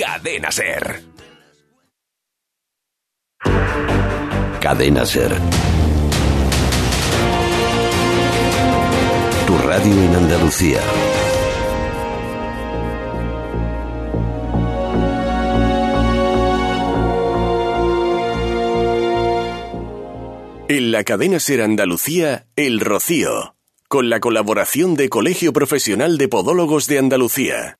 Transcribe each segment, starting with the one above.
Cadena Ser. Cadena Ser. Tu radio en Andalucía. En la cadena Ser Andalucía, El Rocío, con la colaboración de Colegio Profesional de Podólogos de Andalucía.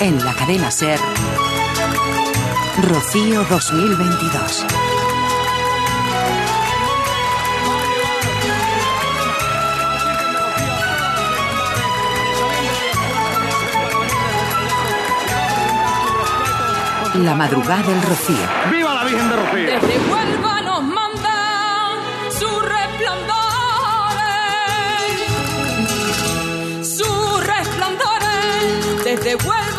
En la cadena Ser, Rocío 2022. La madrugada del Rocío. ¡Viva la Virgen de Rocío! Desde Huelva nos mandan sus resplandores, sus resplandores. Desde Huelva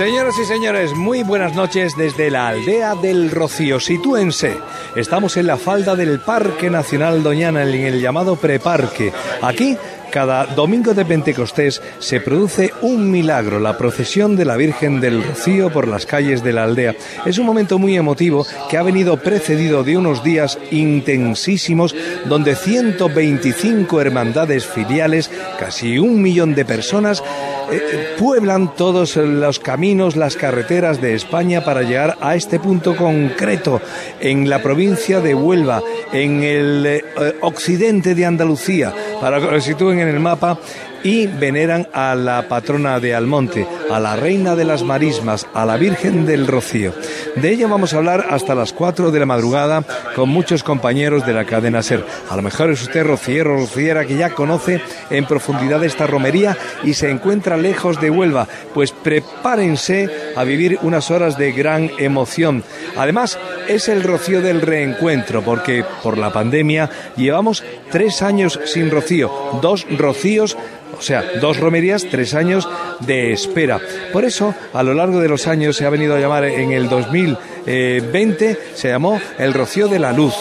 Señoras y señores, muy buenas noches desde la aldea del Rocío. Sitúense. Estamos en la falda del Parque Nacional Doñana, en el llamado Preparque. Aquí, cada domingo de Pentecostés, se produce un milagro, la procesión de la Virgen del Rocío por las calles de la aldea. Es un momento muy emotivo que ha venido precedido de unos días intensísimos donde 125 hermandades filiales, casi un millón de personas, eh, pueblan todos los caminos, las carreteras de España para llegar a este punto concreto en la provincia de Huelva, en el eh, occidente de Andalucía, para que lo sitúen en el mapa y veneran a la patrona de Almonte, a la reina de las marismas, a la Virgen del Rocío. De ella vamos a hablar hasta las 4 de la madrugada con muchos compañeros de la cadena SER. A lo mejor es usted rociero, rociera que ya conoce en profundidad esta romería y se encuentra lejos de Huelva. Pues prepárense a vivir unas horas de gran emoción. Además, es el rocío del reencuentro, porque por la pandemia llevamos tres años sin rocío, dos rocíos o sea, dos romerías, tres años de espera. Por eso, a lo largo de los años se ha venido a llamar en el 2020, se llamó el Rocío de la Luz.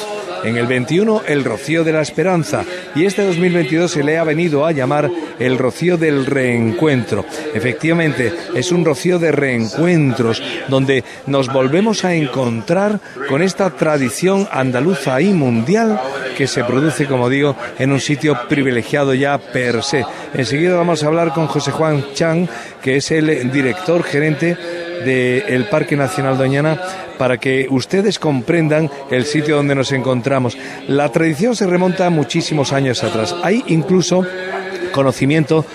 En el 21, el Rocío de la Esperanza. Y este 2022 se le ha venido a llamar el Rocío del Reencuentro. Efectivamente, es un rocío de reencuentros, donde nos volvemos a encontrar con esta tradición andaluza y mundial que se produce, como digo, en un sitio privilegiado ya per se. Enseguida vamos a hablar con José Juan Chang, que es el director gerente del Parque Nacional Doñana para que ustedes comprendan el sitio donde nos encontramos. La tradición se remonta a muchísimos años atrás. Hay incluso conocimiento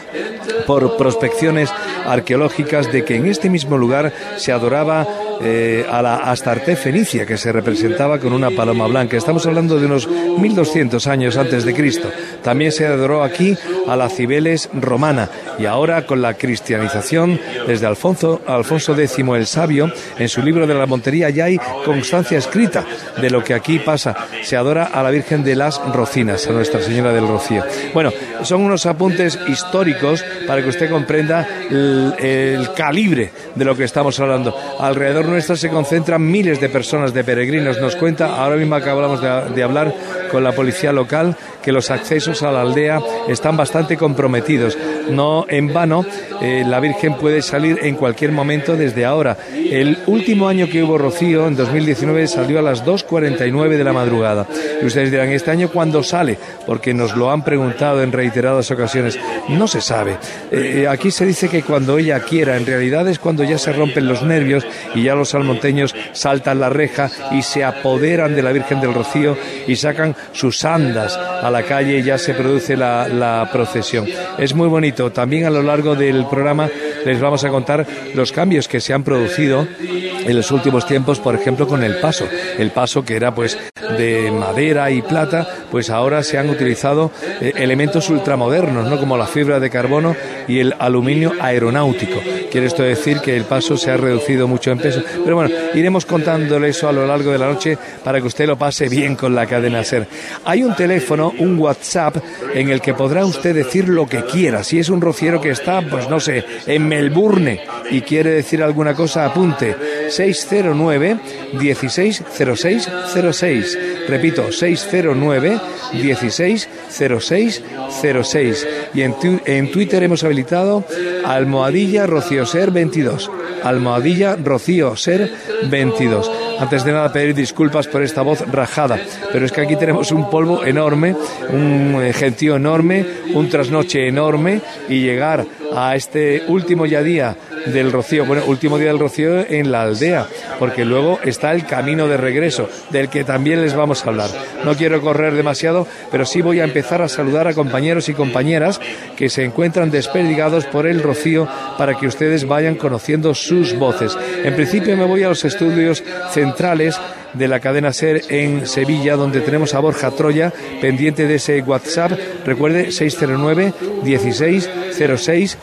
por prospecciones arqueológicas de que en este mismo lugar se adoraba eh, a la Astarte fenicia que se representaba con una paloma blanca. Estamos hablando de unos 1200 años antes de Cristo. También se adoró aquí a la Cibeles romana y ahora con la cristianización desde Alfonso, Alfonso X el Sabio, en su libro de la Montería ya hay constancia escrita de lo que aquí pasa. Se adora a la Virgen de las Rocinas, a Nuestra Señora del Rocío. Bueno, son unos apuntes históricos para que usted comprenda el, el calibre de lo que estamos hablando. Alrededor nuestra se concentran miles de personas, de peregrinos. Nos cuenta, ahora mismo acabamos de, de hablar con la policía local, que los accesos a la aldea están bastante comprometidos. No en vano, eh, la Virgen puede salir en cualquier momento desde ahora. El último año que hubo rocío, en 2019, salió a las 2.49 de la madrugada. Y ustedes dirán, ¿este año cuándo sale? Porque nos lo han preguntado en reiteradas ocasiones. No se sabe. Eh, aquí se dice que cuando ella quiera, en realidad es cuando ya se rompen los nervios y ya los salmonteños saltan la reja y se apoderan de la Virgen del Rocío y sacan sus andas a la calle y ya se produce la, la procesión. Es muy bonito. También a lo largo del programa les vamos a contar los cambios que se han producido en los últimos tiempos, por ejemplo, con el paso. El paso que era pues de madera y plata, pues ahora se han utilizado eh, elementos ultramodernos, ¿no? Como la fibra de carbono y el aluminio aeronáutico. Quiere esto decir que el paso se ha reducido mucho en peso. Pero bueno, iremos contándole eso a lo largo de la noche para que usted lo pase bien con la cadena SER. Hay un teléfono, un WhatsApp, en el que podrá usted decir lo que quiera. Si es un rociero que está, pues no sé, en Melbourne y quiere decir alguna cosa, apunte 609 160606. Repito, 609 160606. Y en, tu- en Twitter hemos habilitado Almohadilla Rocío Ser 22. Almohadilla Rocío Ser 22. Antes de nada pedir disculpas por esta voz rajada, pero es que aquí tenemos un polvo enorme, un gentío enorme, un trasnoche enorme y llegar a este último ya día del Rocío, bueno, último día del Rocío en la aldea, porque luego está el camino de regreso, del que también les vamos a hablar. No quiero correr demasiado, pero sí voy a empezar a saludar a compañeros y compañeras que se encuentran desperdigados por el Rocío para que ustedes vayan conociendo sus voces. En principio me voy a los estudios centrales de la cadena SER en Sevilla, donde tenemos a Borja Troya, pendiente de ese WhatsApp. Recuerde, 609 16 06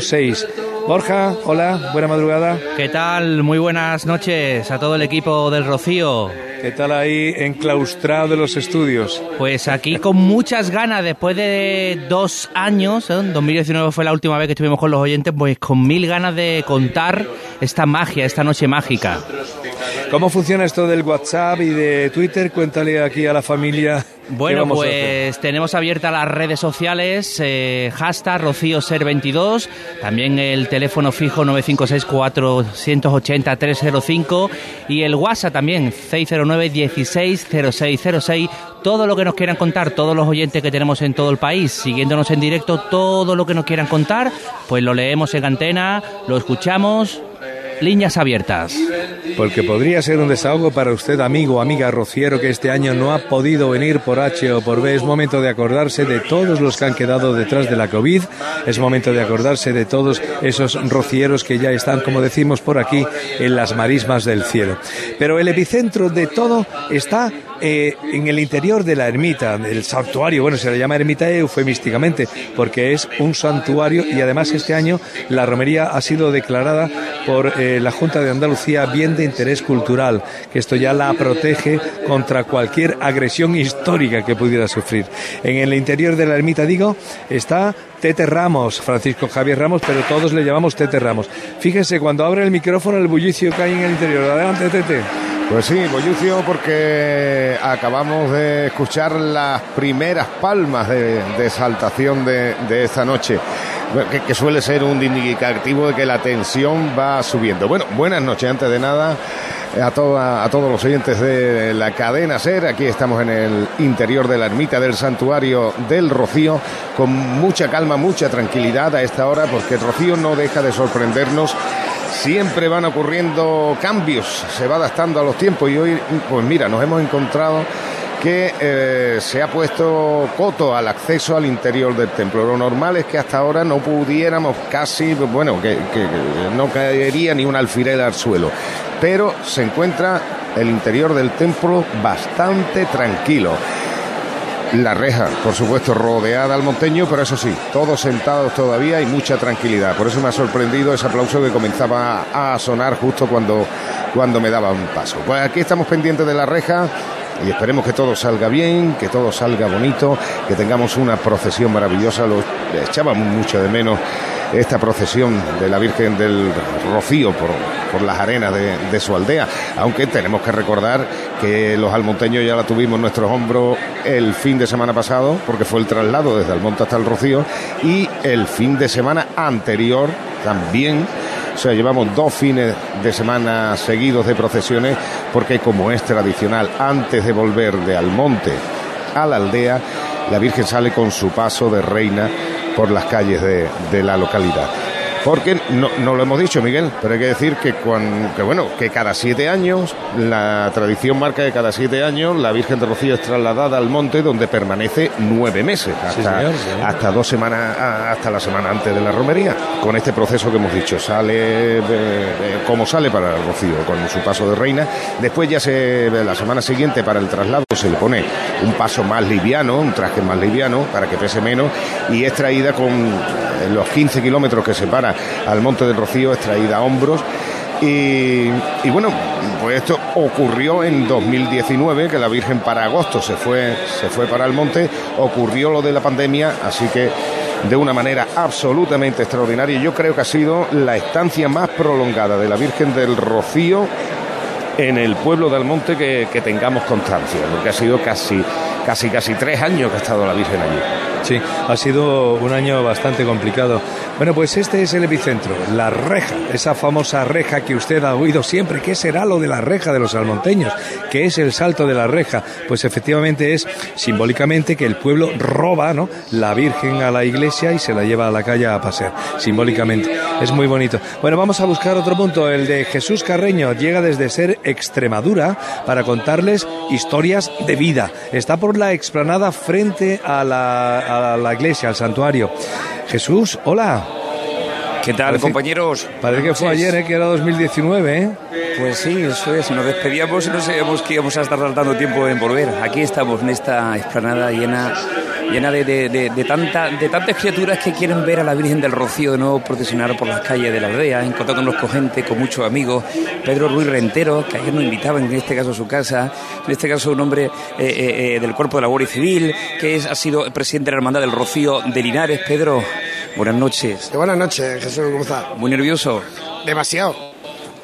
06. Borja, hola, buena madrugada. ¿Qué tal? Muy buenas noches a todo el equipo del Rocío. ¿Qué tal ahí enclaustrado en los estudios? Pues aquí con muchas ganas, después de dos años, ¿eh? 2019 fue la última vez que estuvimos con los oyentes, pues con mil ganas de contar esta magia, esta noche mágica. ¿Cómo funciona esto del WhatsApp y de Twitter? Cuéntale aquí a la familia. Bueno, a pues tenemos abiertas las redes sociales, eh, hashtag RocíoSer22, también el teléfono fijo 956-480-305 y el WhatsApp también, 609-160606. Todo lo que nos quieran contar, todos los oyentes que tenemos en todo el país, siguiéndonos en directo, todo lo que nos quieran contar, pues lo leemos en antena, lo escuchamos, líneas abiertas. Porque podría ser un desahogo para usted, amigo o amiga rociero, que este año no ha podido venir por H o por B. Es momento de acordarse de todos los que han quedado detrás de la COVID. Es momento de acordarse de todos esos rocieros que ya están, como decimos por aquí, en las marismas del cielo. Pero el epicentro de todo está eh, en el interior de la ermita, del santuario. Bueno, se le llama ermita eufemísticamente, porque es un santuario y además este año la romería ha sido declarada por eh, la Junta de Andalucía bien de interés cultural, que esto ya la protege contra cualquier agresión histórica que pudiera sufrir. En el interior de la ermita, digo, está Tete Ramos, Francisco Javier Ramos, pero todos le llamamos Tete Ramos. Fíjense, cuando abre el micrófono, el bullicio hay en el interior. Adelante, Tete. Pues sí, Bollucio, porque acabamos de escuchar las primeras palmas de, de de, de esta noche, que, suele ser un indicativo de que la tensión va subiendo. Bueno, buenas noches, antes de nada, a, toda, a todos los oyentes de la cadena SER. Aquí estamos en el interior de la ermita del santuario del Rocío, con mucha calma, mucha tranquilidad a esta hora, porque Rocío no deja de sorprendernos siempre van ocurriendo cambios, se va adaptando a los tiempos y hoy, pues mira, nos hemos encontrado que eh, se ha puesto coto al acceso al interior del templo. Lo normal es que hasta ahora no pudiéramos casi, bueno, que, que no caería ni un alfiler al suelo, pero se encuentra el interior del templo bastante tranquilo. La reja, por supuesto, rodeada al monteño, pero eso sí, todos sentados todavía y mucha tranquilidad. Por eso me ha sorprendido ese aplauso que comenzaba a sonar justo cuando, cuando me daba un paso. Pues aquí estamos pendientes de la reja y esperemos que todo salga bien, que todo salga bonito, que tengamos una procesión maravillosa. Lo echábamos mucho de menos esta procesión de la Virgen del Rocío por, por las arenas de, su aldea, aunque tenemos que recordar que los almonteños ya la tuvimos en nuestros hombros el fin de semana pasado, porque fue el traslado desde Almonte hasta el Rocío, y el fin de semana anterior también. O sea, llevamos dos fines de semana seguidos de procesiones, porque como es tradicional, antes de volver de Almonte a la aldea, la Virgen sale con su paso de reina por las calles de, de, la localidad. Porque no, no lo hemos dicho, Miguel, pero hay que decir que, cuan- que, bueno, que cada siete años, la tradición marca que cada siete años la Virgen de Rocío es trasladada al monte donde permanece nueve meses, hasta, señor, sí. hasta dos semanas, hasta la semana antes de la romería. Con este proceso que hemos dicho, sale como sale para el Rocío, con su paso de reina. Después ya se, la semana siguiente para el traslado se le pone un paso más liviano, un traje más liviano para que pese menos y es traída con los 15 kilómetros que separa al Monte del Rocío, es traída a hombros. Y, y bueno, pues esto ocurrió en 2019, que la Virgen para agosto se fue, se fue para el monte, ocurrió lo de la pandemia, así que de una manera absolutamente extraordinaria. Yo creo que ha sido la estancia más prolongada de la Virgen del Rocío en el pueblo de Almonte que, que tengamos constancia, porque ha sido casi, casi, casi tres años que ha estado la Virgen allí. Sí, ha sido un año bastante complicado. Bueno, pues este es el epicentro, la reja, esa famosa reja que usted ha oído siempre. ¿Qué será lo de la reja de los almonteños? ¿Qué es el salto de la reja? Pues efectivamente es simbólicamente que el pueblo roba ¿no? la Virgen a la iglesia y se la lleva a la calle a pasear, simbólicamente. Es muy bonito. Bueno, vamos a buscar otro punto, el de Jesús Carreño. Llega desde Ser Extremadura para contarles historias de vida. Está por la explanada frente a la, la iglesia, al santuario. Jesús, hola. ¿Qué tal, Parece- compañeros? Parece que fue ayer, ¿eh? que era 2019. ¿eh? Pues sí, eso es. Nos despedíamos y no sabíamos que íbamos a estar tardando tiempo en volver. Aquí estamos en esta explanada llena, llena de, de- de- de tanta, de tantas criaturas que quieren ver a la Virgen del Rocío de nuevo procesionar por las calles de la aldea, encontrándonos con gente, con muchos amigos. Pedro Ruiz Rentero, que ayer nos invitaba, en este caso a su casa, en este caso un hombre eh, eh, eh, del Cuerpo de la Guardia Civil, que es, ha sido presidente de la Hermandad del Rocío de Linares. Pedro, buenas noches. Buenas noches, Jesús, ¿cómo estás? Muy nervioso. Demasiado.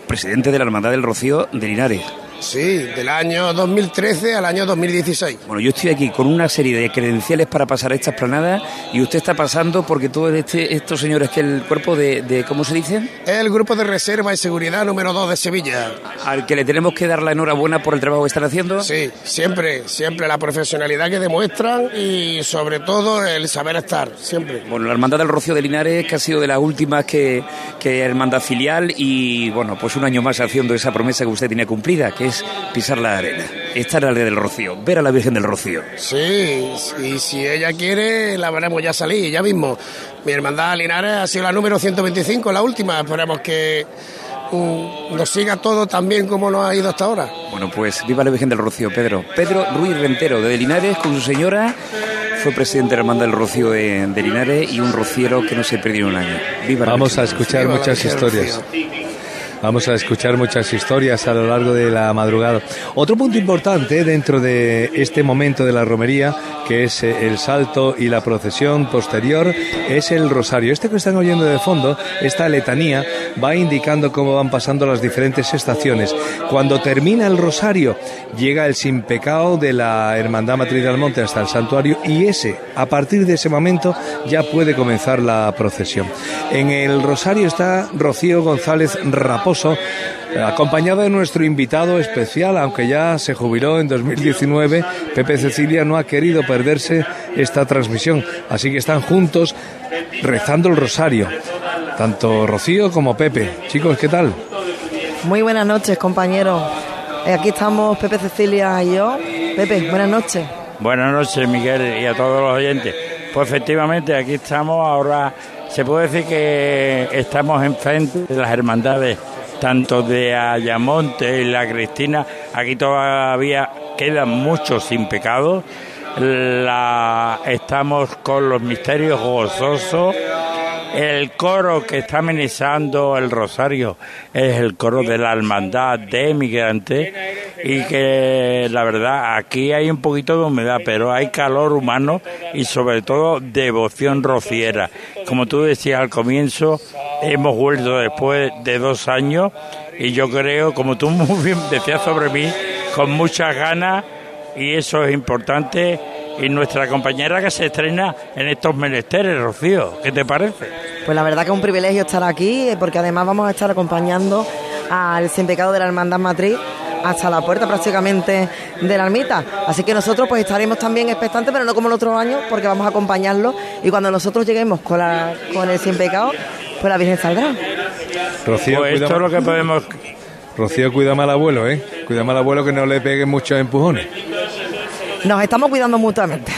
Presidente de la Hermandad del Rocío de Linares. Sí, del año 2013 al año 2016. Bueno, yo estoy aquí con una serie de credenciales para pasar esta esplanada y usted está pasando porque todos este, estos señores que el cuerpo de, de- ¿cómo se dice? El grupo de reserva y seguridad número 2 de Sevilla. Al que le tenemos que dar la enhorabuena por el trabajo que están haciendo. Sí, siempre, siempre la profesionalidad que demuestran y sobre todo el saber estar, siempre. Bueno, la Hermandad del Rocío de Linares, que ha sido de las últimas que, que hermandad filial y, bueno, pues un año más haciendo esa promesa que usted tenía cumplida, que es pisar la arena, estar al del Rocío, ver a la Virgen del Rocío. Sí, y si ella quiere, la veremos ya salir, ya mismo. Mi hermandad Linares ha sido la número 125, la última. Esperemos que mm, nos siga todo tan bien como nos ha ido hasta ahora. Bueno, pues viva la Virgen del Rocío, Pedro. Pedro Ruiz Rentero, de Linares, con su señora, fue presidente de la Hermandad del Rocío de, de Linares y un rociero que no se perdió en un año. Viva la Vamos a escuchar Viva muchas historias. Vamos a escuchar muchas historias a lo largo de la madrugada. Otro punto importante dentro de este momento de la romería, que es eh, el salto y la procesión posterior, es el rosario. Este que están oyendo de fondo, esta letanía, va indicando cómo van pasando las diferentes estaciones. Cuando termina el rosario, llega el sin pecado de la Hermandad Matriz del Monte hasta el santuario y ese, a partir de ese momento, ya puede comenzar la procesión. En el rosario está Rocío González Raposo, eh, acompañada de nuestro invitado especial, aunque ya se jubiló en 2019, Pepe Cecilia no ha querido perderse esta transmisión, así que están juntos rezando el rosario, tanto Rocío como Pepe. Chicos, ¿qué tal? Muy buenas noches, compañeros. Eh, Aquí estamos Pepe Cecilia y yo. Pepe, buenas noches. Buenas noches, Miguel, y a todos los oyentes. Pues efectivamente, aquí estamos ahora. Se puede decir que estamos enfrente de las hermandades, tanto de Ayamonte y la Cristina. Aquí todavía quedan muchos sin pecado. La, estamos con los misterios gozosos. El coro que está amenizando el rosario es el coro de la hermandad de emigrantes y que la verdad aquí hay un poquito de humedad, pero hay calor humano y sobre todo devoción rociera. Como tú decías al comienzo, hemos vuelto después de dos años y yo creo, como tú muy bien decías sobre mí, con muchas ganas y eso es importante. Y nuestra compañera que se estrena en estos menesteres, Rocío, ¿qué te parece? Pues la verdad que es un privilegio estar aquí, eh, porque además vamos a estar acompañando al sin pecado de la Hermandad Matriz hasta la puerta prácticamente de la ermita. Así que nosotros pues estaremos también expectantes, pero no como el otro año, porque vamos a acompañarlo y cuando nosotros lleguemos con, la, con el sin pecado, pues la Virgen saldrá. Rocío, Pues cuida esto es lo que podemos... Rocío, cuida mal abuelo, ¿eh? Cuida mal abuelo que no le pegue muchos empujones. Nos estamos cuidando mutuamente.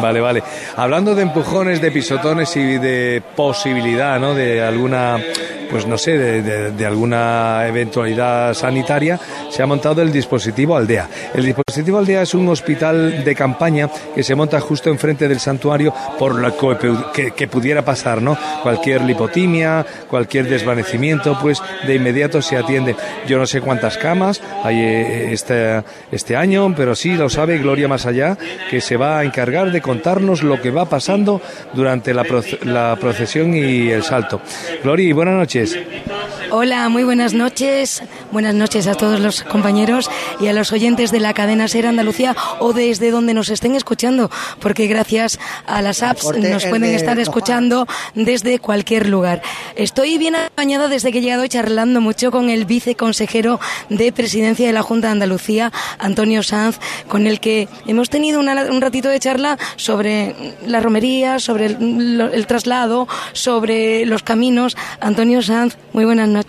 Vale, vale. Hablando de empujones, de pisotones y de posibilidad, ¿no? De alguna, pues no sé, de, alguna eventualidad sanitaria, se ha montado el dispositivo Aldea. El dispositivo Aldea es un hospital de campaña que se monta justo enfrente del santuario por lo que, que- que pudiera pasar, ¿no? Cualquier lipotimia, cualquier desvanecimiento, pues de inmediato se atiende. Yo no sé cuántas camas hay eh, este, este año, pero sí lo sabe Gloria Más Allá, que se va a encargar de contarnos lo que va pasando durante la, la procesión y el salto. Gloria, buenas noches. Hola, muy buenas noches. Buenas noches a todos los compañeros y a los oyentes de la cadena Ser Andalucía o desde donde nos estén escuchando, porque gracias a las apps nos pueden de estar escuchando desde cualquier lugar. Estoy bien acompañada desde que he llegado charlando mucho con el viceconsejero de Presidencia de la Junta de Andalucía, Antonio Sanz, con el que hemos tenido una- un ratito de charla sobre la romería, sobre el, el traslado, sobre los caminos. Antonio Sanz, muy buenas noches.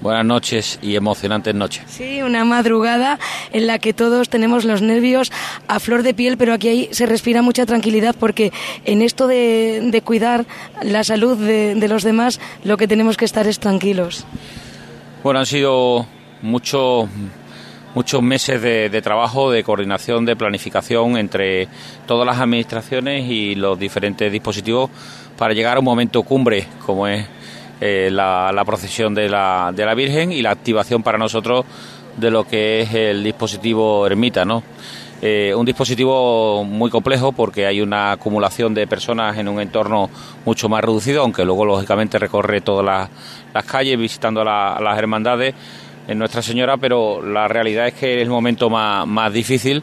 Buenas noches y emocionantes noches. Sí, una madrugada en la que todos tenemos los nervios a flor de piel, pero aquí ahí se respira mucha tranquilidad porque en esto de, de cuidar la salud de, de los demás, lo que tenemos que estar es tranquilos. Bueno, han sido muchos muchos meses de, de trabajo, de coordinación, de planificación entre todas las administraciones y los diferentes dispositivos para llegar a un momento cumbre como es eh, la, procesión de la, de la Virgen y la activación para nosotros de lo que es el dispositivo Ermita, ¿no? Eh, un dispositivo muy complejo porque hay una acumulación de personas en un entorno mucho más reducido, aunque luego lógicamente recorre todas las, las calles visitando la- las hermandades en Nuestra Señora, pero la realidad es que es el momento más, más difícil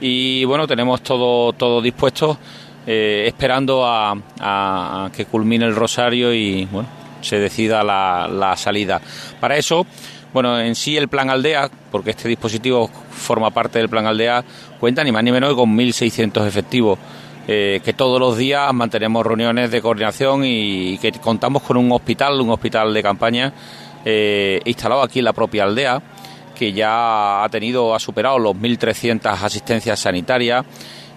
y bueno, tenemos todo, todo dispuesto, eh, esperando a que culmine el rosario y bueno, se decida la, la salida. Para eso, bueno, en sí el plan Aldea, porque este dispositivo forma parte del plan Aldea, cuenta ni más ni menos con 1.600 efectivos. eh, que todos los días mantenemos reuniones de coordinación y, que contamos con un hospital, un hospital de campaña eh, instalado aquí en la propia aldea, que ya ha tenido, ha superado los 1.300 asistencias sanitarias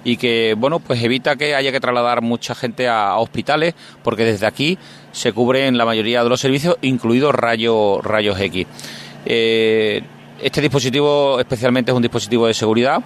y que, bueno, pues evita que haya que trasladar mucha gente a, a hospitales, porque desde aquí se cubren la mayoría de los servicios, incluidos rayos, rayos X. Eh, este dispositivo especialmente es un dispositivo de seguridad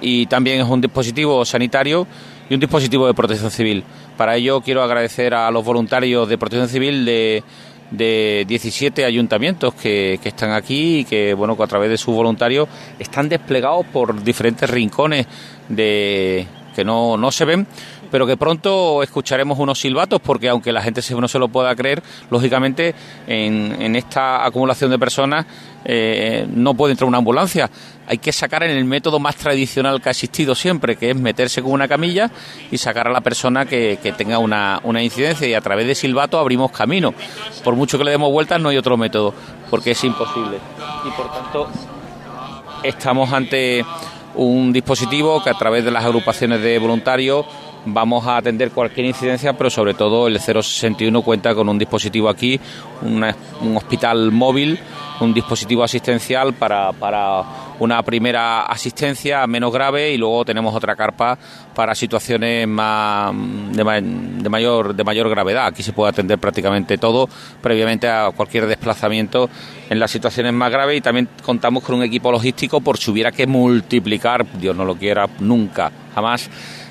y también es un dispositivo sanitario y un dispositivo de protección civil. Para ello quiero agradecer a los voluntarios de protección civil de, de 17 ayuntamientos que, que están aquí y que, bueno, a través de sus voluntarios están desplegados por diferentes rincones de que no, no se ven, pero que pronto escucharemos unos silbatos porque aunque la gente no se lo pueda creer, lógicamente en, esta acumulación de personas eh, no puede entrar una ambulancia. Hay que sacar en el método más tradicional que ha existido siempre, que es meterse con una camilla y sacar a la persona que, tenga una, una incidencia y a través de silbato abrimos camino. Por mucho que le demos vueltas no hay otro método, porque es imposible. Y por tanto estamos ante un dispositivo que a través de las agrupaciones de voluntarios vamos a atender cualquier incidencia, pero sobre todo el 061 cuenta con un dispositivo aquí, una- un hospital móvil, un dispositivo asistencial para, para una primera asistencia menos grave y luego tenemos otra carpa para situaciones más de, de mayor de mayor gravedad. Aquí se puede atender prácticamente todo previamente a cualquier desplazamiento en las situaciones más graves y también contamos con un equipo logístico por si hubiera que multiplicar, Dios no lo quiera, nunca, jamás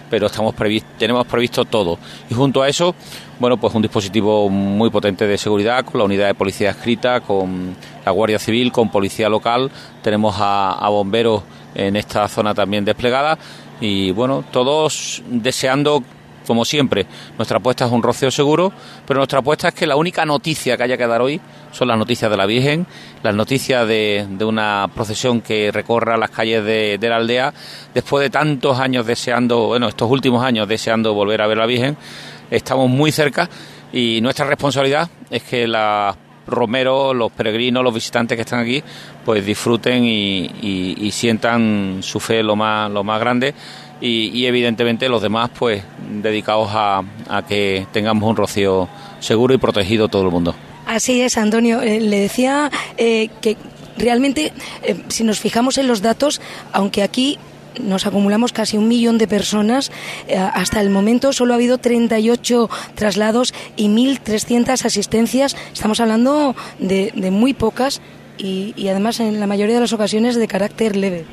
pero estamos previs- tenemos previsto todo. Y junto a eso, bueno, pues un dispositivo muy potente de seguridad con la unidad de policía escrita, con la Guardia Civil, con policía local, tenemos a, a bomberos en esta zona también desplegada y bueno, todos deseando como siempre, nuestra apuesta es un rocío seguro, pero nuestra apuesta es que la única noticia que haya que dar hoy son las noticias de la Virgen, las noticias de, una procesión que recorra las calles de, la aldea, después de tantos años deseando, bueno, estos últimos años deseando volver a ver a la Virgen, estamos muy cerca y nuestra responsabilidad es que la romeros, los peregrinos, los visitantes que están aquí, pues disfruten y, sientan su fe lo más grande y, y evidentemente los demás pues dedicados a, a que tengamos un rocío seguro y protegido todo el mundo. Así es, Antonio. Eh, le decía eh, que realmente, eh, si nos fijamos en los datos, aunque aquí nos acumulamos casi un millón de personas, hasta el momento solo ha habido 38 traslados y 1.300 asistencias. Estamos hablando de, de muy pocas y, y además en la mayoría de las ocasiones de carácter leve.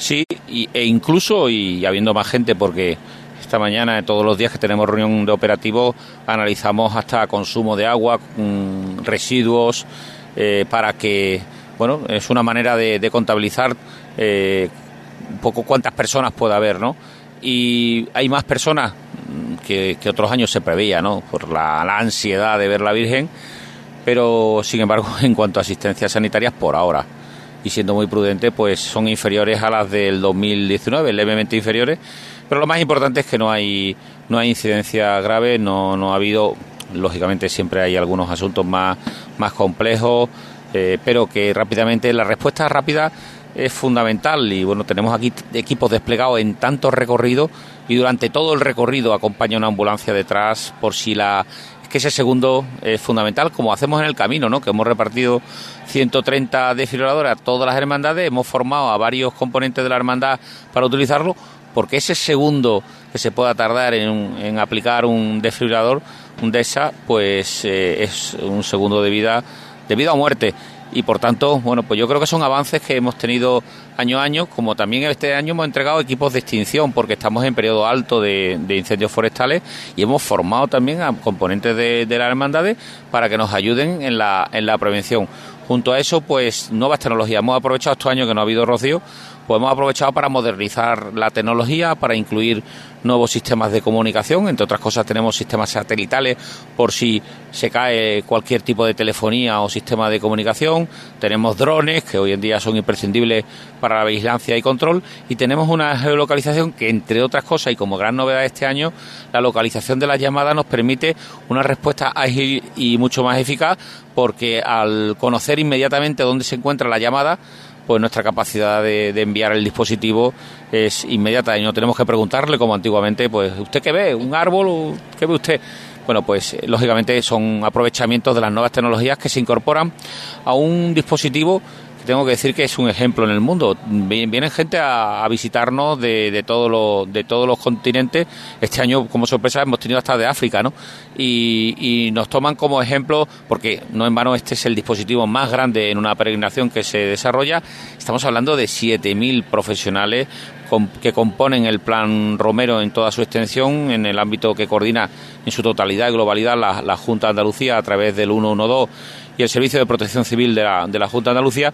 Sí, y- e incluso, y habiendo más gente, porque esta mañana, todos los días que tenemos reunión de operativo, analizamos hasta consumo de agua, mm, residuos, eh, para que, bueno, es una manera de, de contabilizar eh, un poco cuántas personas puede haber, ¿no? Y hay más personas mm, que, que otros años se preveía, ¿no? Por la, la ansiedad de ver la Virgen, pero sin embargo, en cuanto a asistencias sanitarias, por ahora y siendo muy prudente, pues son inferiores a las del 2019, levemente inferiores. Pero lo más importante es que no hay no hay incidencia grave, no, no ha habido, lógicamente siempre hay algunos asuntos más, más complejos, eh, pero que rápidamente la respuesta rápida es fundamental y bueno, tenemos aquí equipos desplegados en tantos recorridos y durante todo el recorrido acompaña una ambulancia detrás por si la que ese segundo es fundamental, como hacemos en el camino, ¿no? Que hemos repartido 130 desfibriladores a todas las hermandades, hemos formado a varios componentes de la hermandad para utilizarlo, porque ese segundo que se pueda tardar en aplicar un desfibrilador, un DESA, pues eh, es un segundo de vida, de vida o muerte. Y por tanto, bueno, pues yo creo que son avances que hemos tenido año a año, como también este año hemos entregado equipos de extinción, porque estamos en periodo alto de, incendios forestales y hemos formado también a componentes de, de las hermandades para que nos ayuden en la, en la prevención. Junto a eso, pues nuevas tecnologías. Hemos aprovechado estos años que no ha habido rocío, pues hemos aprovechado para modernizar la tecnología, para incluir nuevos sistemas de comunicación. Entre otras cosas, tenemos sistemas satelitales por si se cae cualquier tipo de telefonía o sistema de comunicación. Tenemos drones, que hoy en día son imprescindibles para la vigilancia y control. Y tenemos una geolocalización que, entre otras cosas, y como gran novedad este año, la localización de las llamadas nos permite una respuesta ágil y mucho más eficaz, porque al conocer inmediatamente dónde se encuentra la llamada, pues nuestra capacidad de, enviar el dispositivo es inmediata y no tenemos que preguntarle como antiguamente, pues ¿usted qué ve? ¿Un árbol? ¿Qué ve usted? Bueno, pues eh, lógicamente son aprovechamientos de las nuevas tecnologías que se incorporan a un dispositivo tengo que decir que es un ejemplo en el mundo. Vi- Vienen gente a, visitarnos de, todos los, continentes. Este año, como sorpresa, hemos tenido hasta de África, ¿no? Y, nos toman como ejemplo, porque no en vano este es el dispositivo más grande en una peregrinación que se desarrolla. Estamos hablando de 7.000 profesionales com- que componen el plan Romero en toda su extensión, en el ámbito que coordina en su totalidad y globalidad la, la Junta de Andalucía a través del 112 y el Servicio de Protección Civil de la, de la Junta de Andalucía,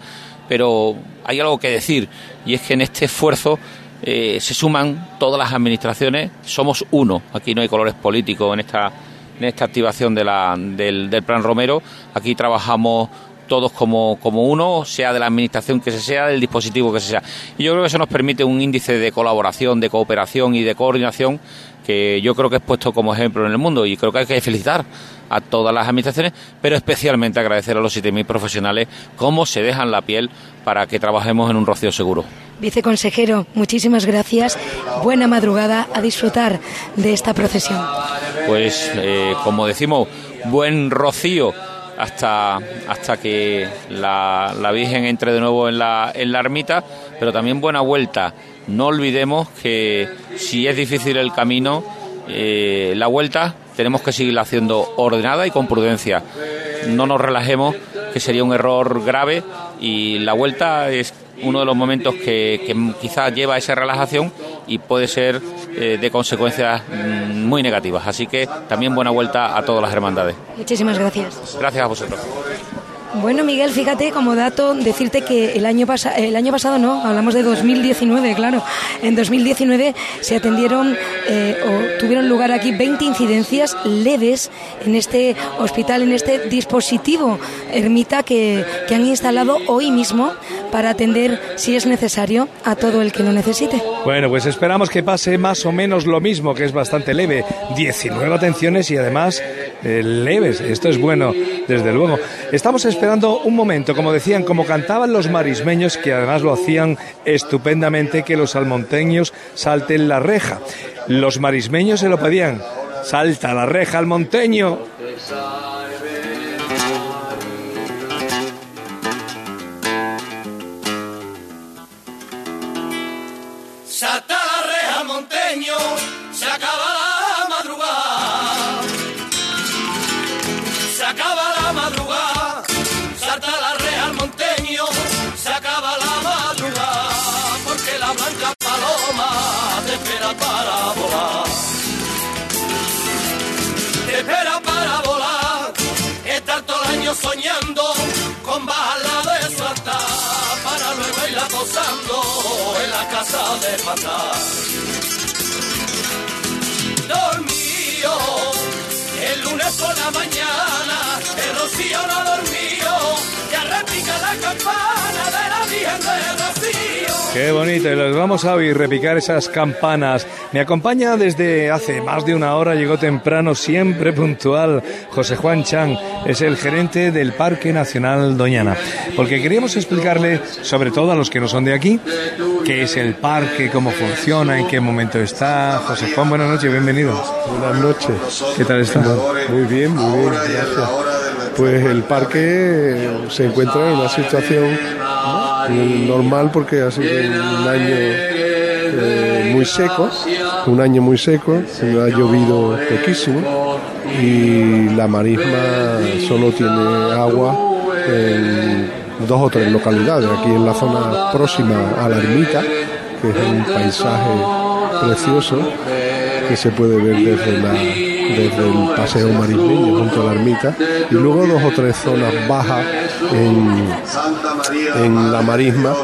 pero hay algo que decir, y es que en este esfuerzo eh, se suman todas las administraciones, somos uno, aquí no hay colores políticos en esta, en esta activación del, del Plan Romero, aquí trabajamos todos como, como uno, sea de la administración que se sea, del dispositivo que se sea. Y yo creo que eso nos permite un índice de colaboración, de cooperación y de coordinación que yo creo que es puesto como ejemplo en el mundo y creo que hay que felicitar a todas las administraciones, pero especialmente agradecer a los 7.000 profesionales cómo se dejan la piel para que trabajemos en un rocío seguro. Viceconsejero, muchísimas gracias. Buena madrugada a disfrutar de esta procesión. Pues eh, como decimos, buen rocío hasta, hasta que la, la Virgen entre de nuevo en la, en la ermita, pero también buena vuelta. No olvidemos que si es difícil el camino, eh, la vuelta tenemos que seguirla haciendo ordenada y con prudencia. No nos relajemos, que sería un error grave y la vuelta es uno de los momentos que, que quizás lleva a esa relajación y puede ser eh, de consecuencias mm, muy negativas. Así que también buena vuelta a todas las hermandades. Muchísimas gracias. Gracias a vosotros. Bueno, Miguel, fíjate como dato decirte que el año, el año pasado no, hablamos de 2019, claro. En 2019 se atendieron eh, o tuvieron lugar aquí 20 incidencias leves en este hospital, en este dispositivo ermita que, que han instalado hoy mismo para atender, si es necesario, a todo el que lo necesite. Bueno, pues esperamos que pase más o menos lo mismo, que es bastante leve. 19 atenciones y además leves. Esto es bueno, desde luego. Estamos esperando un momento, como decían, como cantaban los marismeños, que además lo hacían estupendamente, que los almonteños salten la reja. Los marismeños se lo pedían. Salta la reja al monteño. Espera para volar. Espera para volar, estar todo el año soñando con bajarla de saltar para luego irla posando en la casa de matar. Dormido, el lunes por la mañana, el rocío no dormido, ya repica la campana de la Virgen Rocío. Qué bonito, y los vamos a oír repicar esas campanas. Me acompaña desde hace más de una hora, llegó temprano, siempre puntual. José Juan Chan es el gerente del Parque Nacional Doñana. Porque queríamos explicarle, sobre todo a los que no son de aquí, qué es el parque, cómo funciona, en qué momento está. José Juan, buenas noches, bienvenido. Buenas noches. ¿Qué tal está? Muy bien, muy bien, gracias. Pues el parque se encuentra en una situación normal porque ha sido un año eh, muy seco, un año muy seco, ha llovido poquísimo y la marisma solo tiene agua en dos o tres localidades, aquí en la zona próxima a la ermita, que es un paisaje precioso que se puede ver desde, la, el paseo marismeño junto a la ermita y luego dos o tres zonas bajas en, en la marisma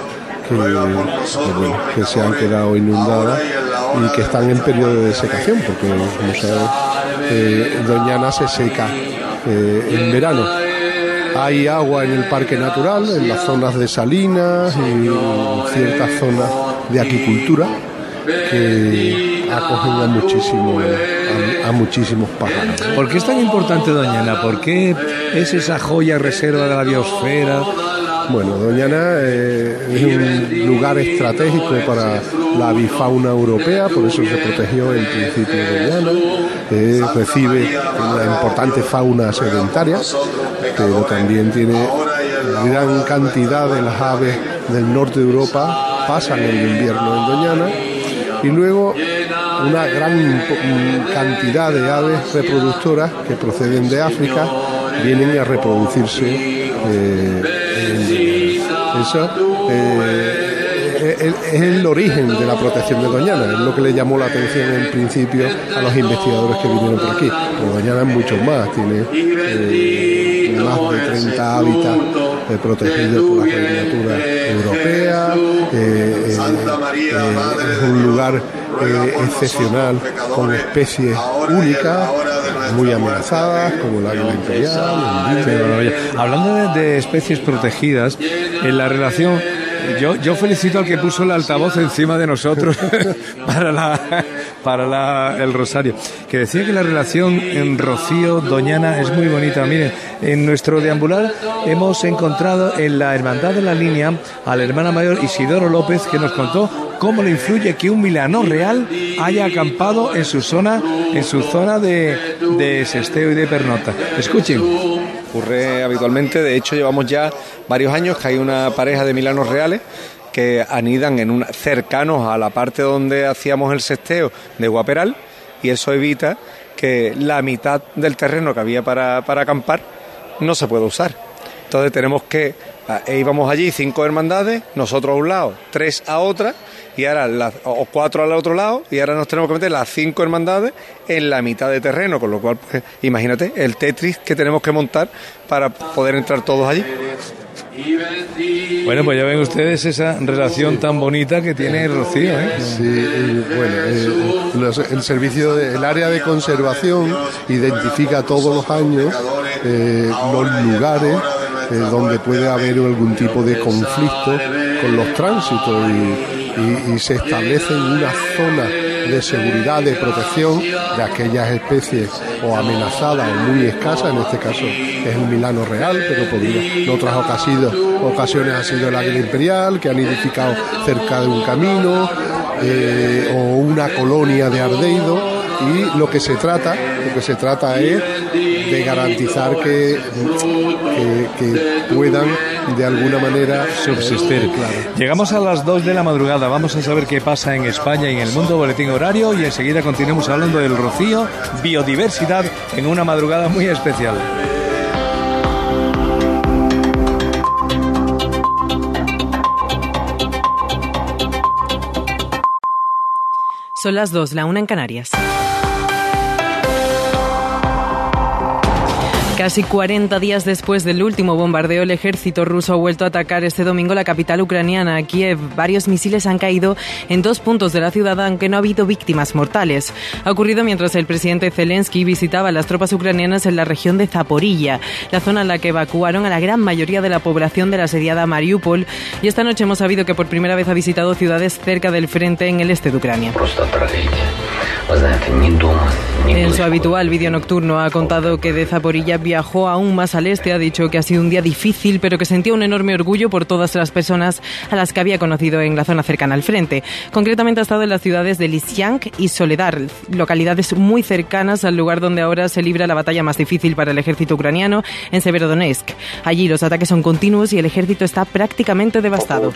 que, se han quedado inundadas y que están en periodo de desecación porque como sabes eh, Doñana se seca eh, en verano hay agua en el parque natural en las zonas de salinas y ciertas zonas de aquicultura que acogen a muchísimos a, a muchísimos pájaros. ¿Por qué es tan importante Doñana? ¿Por qué es esa joya reserva de la biosfera? Bueno, Doñana eh, es un lugar estratégico para la avifauna europea, por eso se protegió en principio Doñana. Eh, recibe una importante fauna sedentaria, pero también tiene gran cantidad de las aves del norte de Europa pasan el invierno en Doñana y luego una gran cantidad de aves reproductoras que proceden de África vienen a reproducirse eh, eso eh, es el origen de la protección de Doñana, es lo que le llamó la atención en principio a los investigadores que vinieron por aquí. Pero Doñana es mucho más, tiene eh, más de 30 hábitats eh, protegidos por la literatura europea, eh, eh, eh, es un lugar eh, excepcional con especies únicas, muy amenazadas, como la águila imperial, el. Hablando de especies protegidas, en la relación, yo, yo felicito al que puso el altavoz encima de nosotros para, la, para la- el rosario, que decía que la relación en Rocío-Doñana es muy bonita. Miren, en nuestro deambular hemos encontrado en la Hermandad de la Línea a la hermana mayor Isidoro López, que nos contó cómo le influye que un milano real haya acampado en su zona, en su zona de, de sesteo y de pernota. Escuchen. Ocurre habitualmente, de hecho llevamos ya varios años que hay una pareja de milanos reales que anidan en un, cercanos a la parte donde hacíamos el sesteo de Guaperal y eso evita que la mitad del terreno que había para, para acampar no se pueda usar. Entonces tenemos que, eh, íbamos allí cinco hermandades, nosotros a un lado, tres a otra, y ahora las- o cuatro al otro lado, y ahora nos tenemos que meter las cinco hermandades en la mitad de terreno, con lo cual, pues, imagínate el Tetris que tenemos que montar para poder entrar todos allí. Bueno, pues ya ven ustedes esa relación tan bonita que tiene Rocío, ¿eh? Sí, y, bueno, eh, los- el servicio, de- el área de conservación identifica todos los años eh, los lugares donde puede haber algún tipo de conflicto con los tránsitos y, se establecen unas zonas de seguridad, de protección de aquellas especies o amenazadas o muy escasas, en este caso es un milano real, pero podría, en otras ocasiones, ocasiones ha sido el águila imperial, que han nidificado cerca de un camino, eh, o una colonia de ardeido y lo que se trata, lo que se trata es de garantizar que, que, que puedan de alguna manera subsistir. Claro. Llegamos a las 2 de la madrugada, vamos a saber qué pasa en España y en el mundo, boletín horario, y enseguida continuamos hablando del rocío, biodiversidad, en una madrugada muy especial. Son las dos, la una en Canarias. Casi 40 días después del último bombardeo, el ejército ruso ha vuelto a atacar este domingo la capital ucraniana, Kiev. Varios misiles han caído en dos puntos de la ciudad, aunque no ha habido víctimas mortales. Ha ocurrido mientras el presidente Zelensky visitaba las tropas ucranianas en la región de Zaporilla, la zona en la que evacuaron a la gran mayoría de la población de la asediada Mariupol. Y esta noche hemos sabido que por primera vez ha visitado ciudades cerca del frente en el este de Ucrania. En su habitual vídeo nocturno ha contado que de Zaporilla viajó aún más al este, ha dicho que ha sido un día difícil, pero que sentía un enorme orgullo por todas las personas a las que había conocido en la zona cercana al frente. Concretamente ha estado en las ciudades de Lysyansk y Soledar, localidades muy cercanas al lugar donde ahora se libra la batalla más difícil para el ejército ucraniano, en Severodonetsk. Allí los ataques son continuos y el ejército está prácticamente devastado.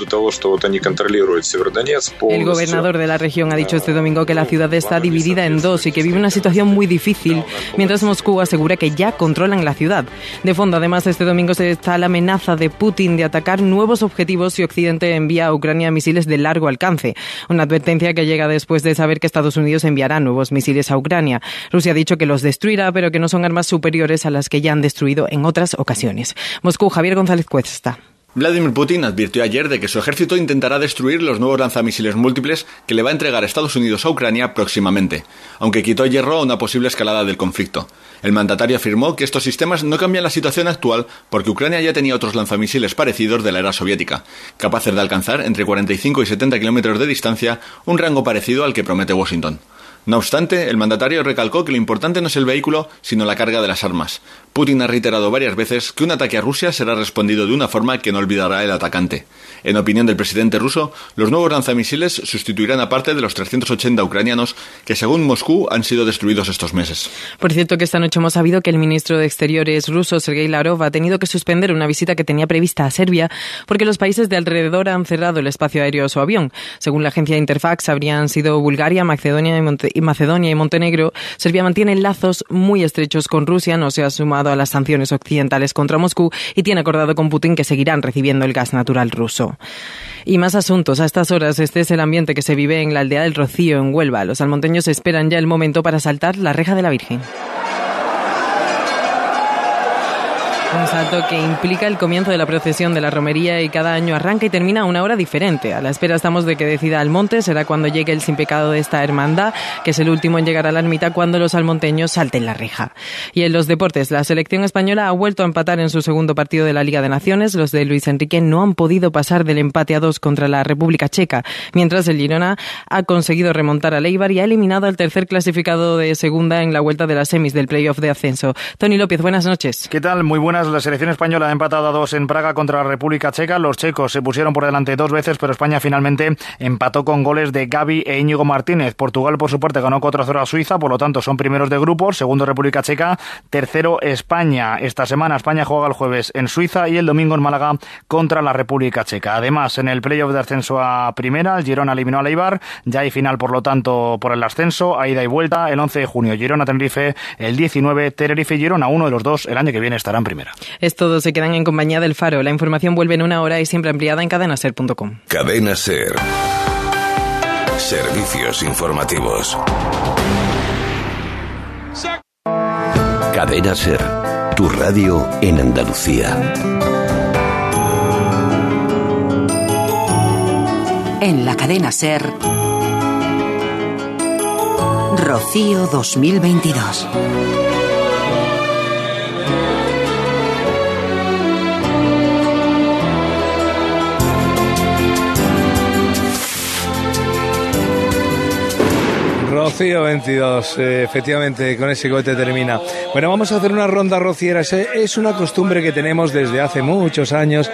El gobernador de la región ha dicho este domingo que la ciudad está dividida en dos y que vive una situación muy difícil, mientras Moscú asegura que ya controlan la ciudad. De fondo, además, este domingo se está la amenaza de Putin de atacar nuevos objetivos si Occidente envía a Ucrania misiles de largo alcance. Una advertencia que llega después de saber que Estados Unidos enviará nuevos misiles a Ucrania. Rusia ha dicho que los destruirá, pero que no son armas superiores a las que ya han destruido en otras ocasiones. Moscú, Javier González Cuesta. Vladimir Putin advirtió ayer de que su ejército intentará destruir los nuevos lanzamisiles múltiples que le va a entregar Estados Unidos a Ucrania próximamente, aunque quitó hierro a una posible escalada del conflicto. El mandatario afirmó que estos sistemas no cambian la situación actual porque Ucrania ya tenía otros lanzamisiles parecidos de la era soviética, capaces de alcanzar entre 45 y 70 kilómetros de distancia, un rango parecido al que promete Washington. No obstante, el mandatario recalcó que lo importante no es el vehículo, sino la carga de las armas. Putin ha reiterado varias veces que un ataque a Rusia será respondido de una forma que no olvidará el atacante. En opinión del presidente ruso, los nuevos lanzamisiles sustituirán a parte de los 380 ucranianos que, según Moscú, han sido destruidos estos meses. Por cierto, que esta noche hemos sabido que el ministro de Exteriores ruso, Sergei Lavrov, ha tenido que suspender una visita que tenía prevista a Serbia porque los países de alrededor han cerrado el espacio aéreo a su avión. Según la agencia Interfax, habrían sido Bulgaria, Macedonia y, Monte y Macedonia y Montenegro, Serbia mantiene lazos muy estrechos con Rusia, no se ha sumado a las sanciones occidentales contra Moscú y tiene acordado con Putin que seguirán recibiendo el gas natural ruso. Y más asuntos. A estas horas, este es el ambiente que se vive en la aldea del Rocío, en Huelva. Los almonteños esperan ya el momento para saltar la reja de la Virgen. Un salto que implica el comienzo de la procesión de la romería y cada año arranca y termina a una hora diferente. A la espera estamos de que decida el monte, será cuando llegue el sin pecado de esta hermandad, que es el último en llegar a la ermita cuando los almonteños salten la reja. Y en los deportes, la selección española ha vuelto a empatar en su segundo partido de la Liga de Naciones. Los de Luis Enrique no han podido pasar del empate a dos contra la República Checa, mientras el Girona ha conseguido remontar a Leibar y ha eliminado al tercer clasificado de segunda en la vuelta de las semis del playoff de ascenso. Tony López, buenas noches. ¿Qué tal? Muy buenas. La selección española ha empatado a dos en Praga contra la República Checa. Los checos se pusieron por delante dos veces, pero España finalmente empató con goles de Gaby e Íñigo Martínez. Portugal, por su parte, ganó 4-0 a Suiza, por lo tanto son primeros de grupo. Segundo República Checa, tercero España. Esta semana España juega el jueves en Suiza y el domingo en Málaga contra la República Checa. Además, en el playoff de ascenso a primera, el Girona eliminó a Leibar. Ya hay final, por lo tanto, por el ascenso, a ida y vuelta el 11 de junio. Girona-Tenerife, el 19 Tenerife-Girona. Uno de los dos el año que viene estará en primera. Es todo, se quedan en compañía del Faro. La información vuelve en una hora y siempre ampliada en cadenaser.com. Cadena Ser. Servicios informativos. Cadena Ser. Tu radio en Andalucía. En la cadena Ser. Rocío 2022. Rocío 22, eh, efectivamente, con ese cohete termina. Bueno, vamos a hacer una ronda rociera. Es, una costumbre que tenemos desde hace muchos años.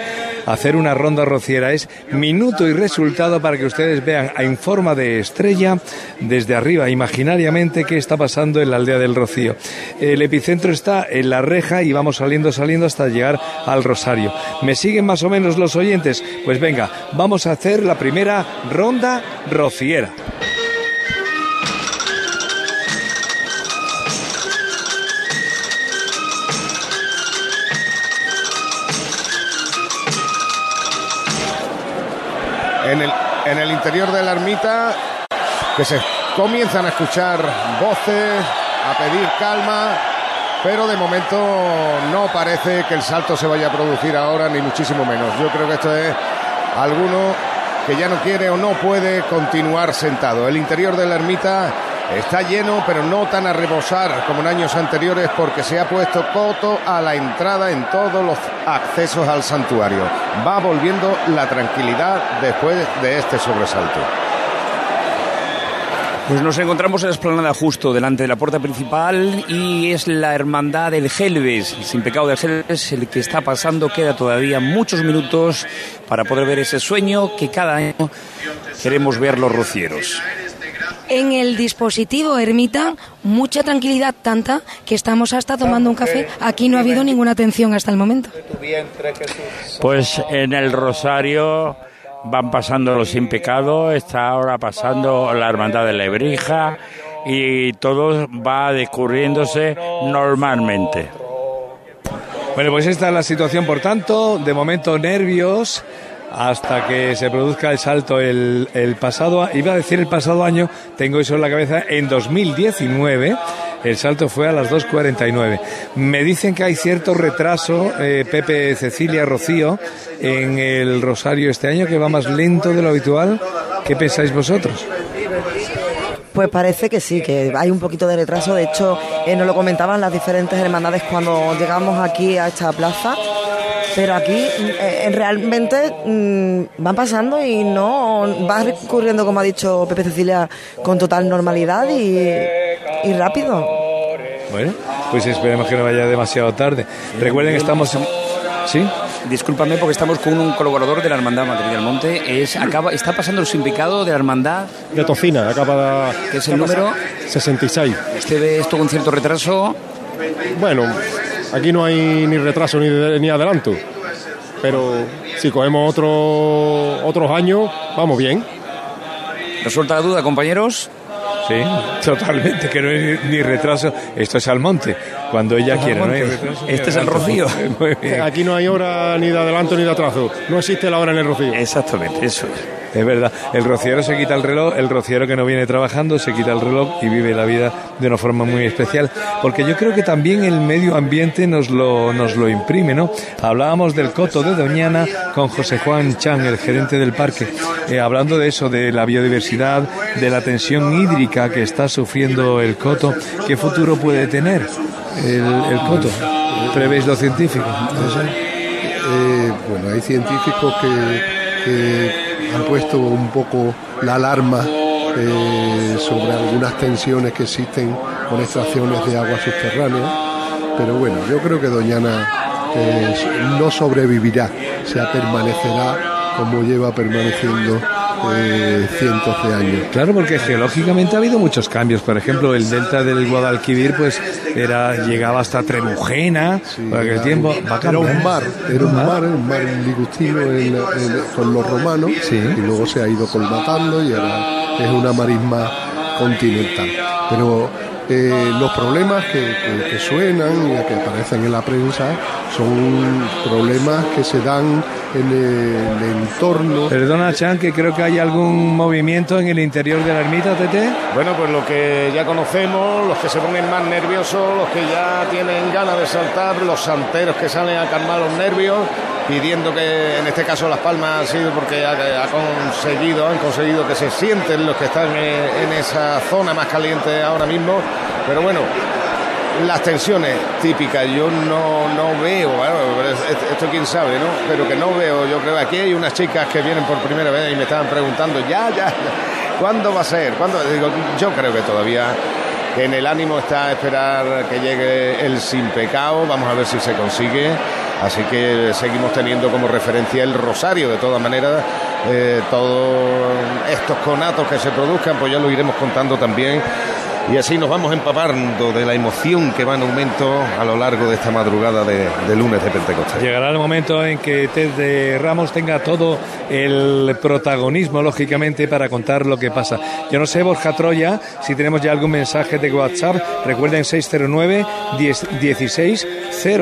Hacer una ronda rociera es minuto y resultado para que ustedes vean en forma de estrella desde arriba, imaginariamente, qué está pasando en la aldea del Rocío. El epicentro está en la reja y vamos saliendo, saliendo hasta llegar al Rosario. ¿Me siguen más o menos los oyentes? Pues venga, vamos a hacer la primera ronda rociera. Interior de la ermita que se comienzan a escuchar voces, a pedir calma, pero de momento no parece que el salto se vaya a producir ahora, ni muchísimo menos. Yo creo que esto es alguno que ya no quiere o no puede continuar sentado. El interior de la ermita está lleno, pero no tan a rebosar como en años anteriores, porque se ha puesto coto a la entrada en todos los accesos al santuario. Va volviendo la tranquilidad después de este sobresalto. Pues nos encontramos en la esplanada justo delante de la puerta principal y es la hermandad del Gelbes, sin pecado del Gelbes, el que está pasando. Queda todavía muchos minutos para poder ver ese sueño que cada año queremos ver los rocieros. En el dispositivo Ermita, mucha tranquilidad, tanta que estamos hasta tomando un café. Aquí no ha habido ninguna atención hasta el momento. Pues en el Rosario van pasando los sin pecado, está ahora pasando la Hermandad de la Ebrija y todo va discurriéndose normalmente. Bueno, pues esta es la situación, por tanto, de momento nervios hasta que se produzca el salto el, pasado, iba a decir el pasado año, tengo eso en la cabeza, en 2019 el salto fue a las 2.49. Me dicen que hay cierto retraso, eh, Pepe, Cecilia, Rocío, en el Rosario este año, que va más lento de lo habitual. ¿Qué pensáis vosotros? Pues parece que sí, que hay un poquito de retraso. De hecho, eh, nos lo comentaban las diferentes hermandades cuando llegamos aquí a esta plaza. Pero aquí eh, realmente mm, van pasando y no va ocurriendo, como ha dicho Pepe Cecilia, con total normalidad y, y rápido. Bueno, pues esperemos que no vaya demasiado tarde. Recuerden que estamos... en- ¿Sí? Discúlpame porque estamos con un colaborador de la Hermandad Madrid del Monte. Es, acaba, está pasando el sin pecado de la Hermandad. De Tocina, acaba de... ¿Qué es el número? 66. ¿Usted ve esto con cierto retraso? Bueno, aquí no hay ni retraso ni, de- ni adelanto. Pero si cogemos otro, otros años, vamos bien. ¿Resuelta la duda, compañeros? Sí, totalmente, que no hay ni retraso. Esto es al monte, cuando ella Esto quiera. no hay retraso Este es el. Rocío. Aquí no hay hora ni de adelanto ni de atraso. No existe la hora en el Rocío. Exactamente, eso es. Es verdad, el rociero se quita el reloj, el rociero que no viene trabajando se quita el reloj y vive la vida de una forma muy especial, porque yo creo que también el medio ambiente nos lo, nos lo imprime, ¿no? Hablábamos del coto de Doñana con José Juan Chan, el gerente del parque, eh, hablando de eso, de la biodiversidad, de la tensión hídrica que está sufriendo el coto, ¿qué futuro puede tener el, coto? ¿Prevéis los científicos? Eh, bueno, hay científicos que han puesto un poco la alarma eh, sobre algunas tensiones que existen con extracciones de agua subterránea, pero bueno, yo creo que Doñana eh, no sobrevivirá, o sea, permanecerá como lleva permaneciendo eh, cientos de años. Claro, porque geológicamente ha habido muchos cambios. Por ejemplo, el delta del Guadalquivir, pues era llegaba hasta Trebujena. por aquel tiempo Era un mar, era un mar, un mar ligustino en- en- con los romanos y luego se ha ido colmatando y ahora es una marisma continental. Pero eh, los problemas que, que- que suenan y que aparecen en la prensa son problemas que se dan en el entorno. Perdona, Chan, que creo que hay algún movimiento en el interior de la ermita, Tete. Bueno, pues lo que ya conocemos, los que se ponen más nerviosos, los que ya tienen ganas de saltar, los santeros que salen a calmar los nervios, pidiendo que en este caso Las Palmas ha sido porque ha, conseguido, han conseguido que se sienten los que están en, esa zona más caliente ahora mismo. Pero bueno, las tensiones típicas, yo no, no veo, esto quién sabe, ¿no? Pero que no veo, yo creo aquí hay unas chicas que vienen por primera vez y me estaban preguntando, ya, ya, ya, ¿Cuándo va a ser? ¿Cuándo? Digo, yo creo que todavía en el ánimo está esperar que llegue el sin pecado. Vamos a ver si se consigue. Así que seguimos teniendo como referencia el rosario. De todas maneras, eh, todos estos conatos que se produzcan, pues ya lo iremos contando también. Y así nos vamos empapando de la emoción que va en aumento a lo largo de esta madrugada de, lunes de Pentecostés. Llegará el momento en que Ted de Ramos tenga todo el protagonismo, lógicamente, para contar lo que pasa. Yo no sé, Borja Troya, si tenemos ya algún mensaje de WhatsApp. Recuerden 609 10 16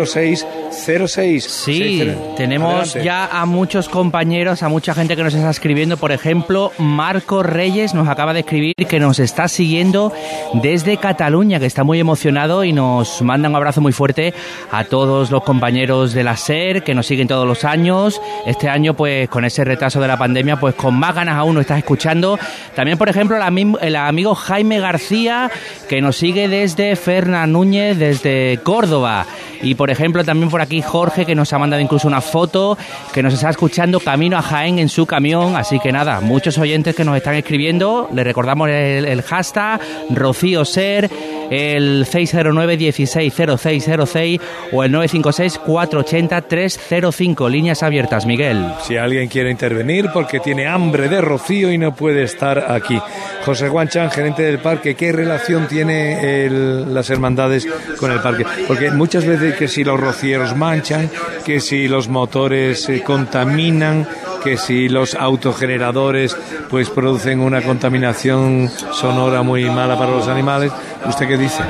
06 06. Sí, tenemos ya a muchos compañeros, a mucha gente que nos está escribiendo. Por ejemplo, Marco Reyes nos acaba de escribir que nos está siguiendo desde Cataluña, que está muy emocionado y nos manda un abrazo muy fuerte a todos los compañeros de la SER que nos siguen todos los años. Este año, pues con ese retraso de la pandemia, pues con más ganas aún nos estás escuchando. También, por ejemplo, el, ami- el amigo Jaime García, que nos sigue desde Fernán Núñez, desde Córdoba. Y por ejemplo, también por aquí Jorge, que nos ha mandado incluso una foto, que nos está escuchando camino a Jaén en su camión. Así que nada, muchos oyentes que nos están escribiendo. Le recordamos el, el hashtag Rocío Ser, el 609-160606 o el 956-480-305. Líneas abiertas, Miguel. Si alguien quiere intervenir porque tiene hambre de rocío y no puede estar aquí. José Juan Chan, gerente del parque, ¿qué relación tiene las hermandades con el parque? Porque muchas veces que si los rocieros manchan, que si los motores eh, contaminan, que si los autogeneradores pues producen una contaminación sonora muy mala para los animales. ¿Usted qué dice?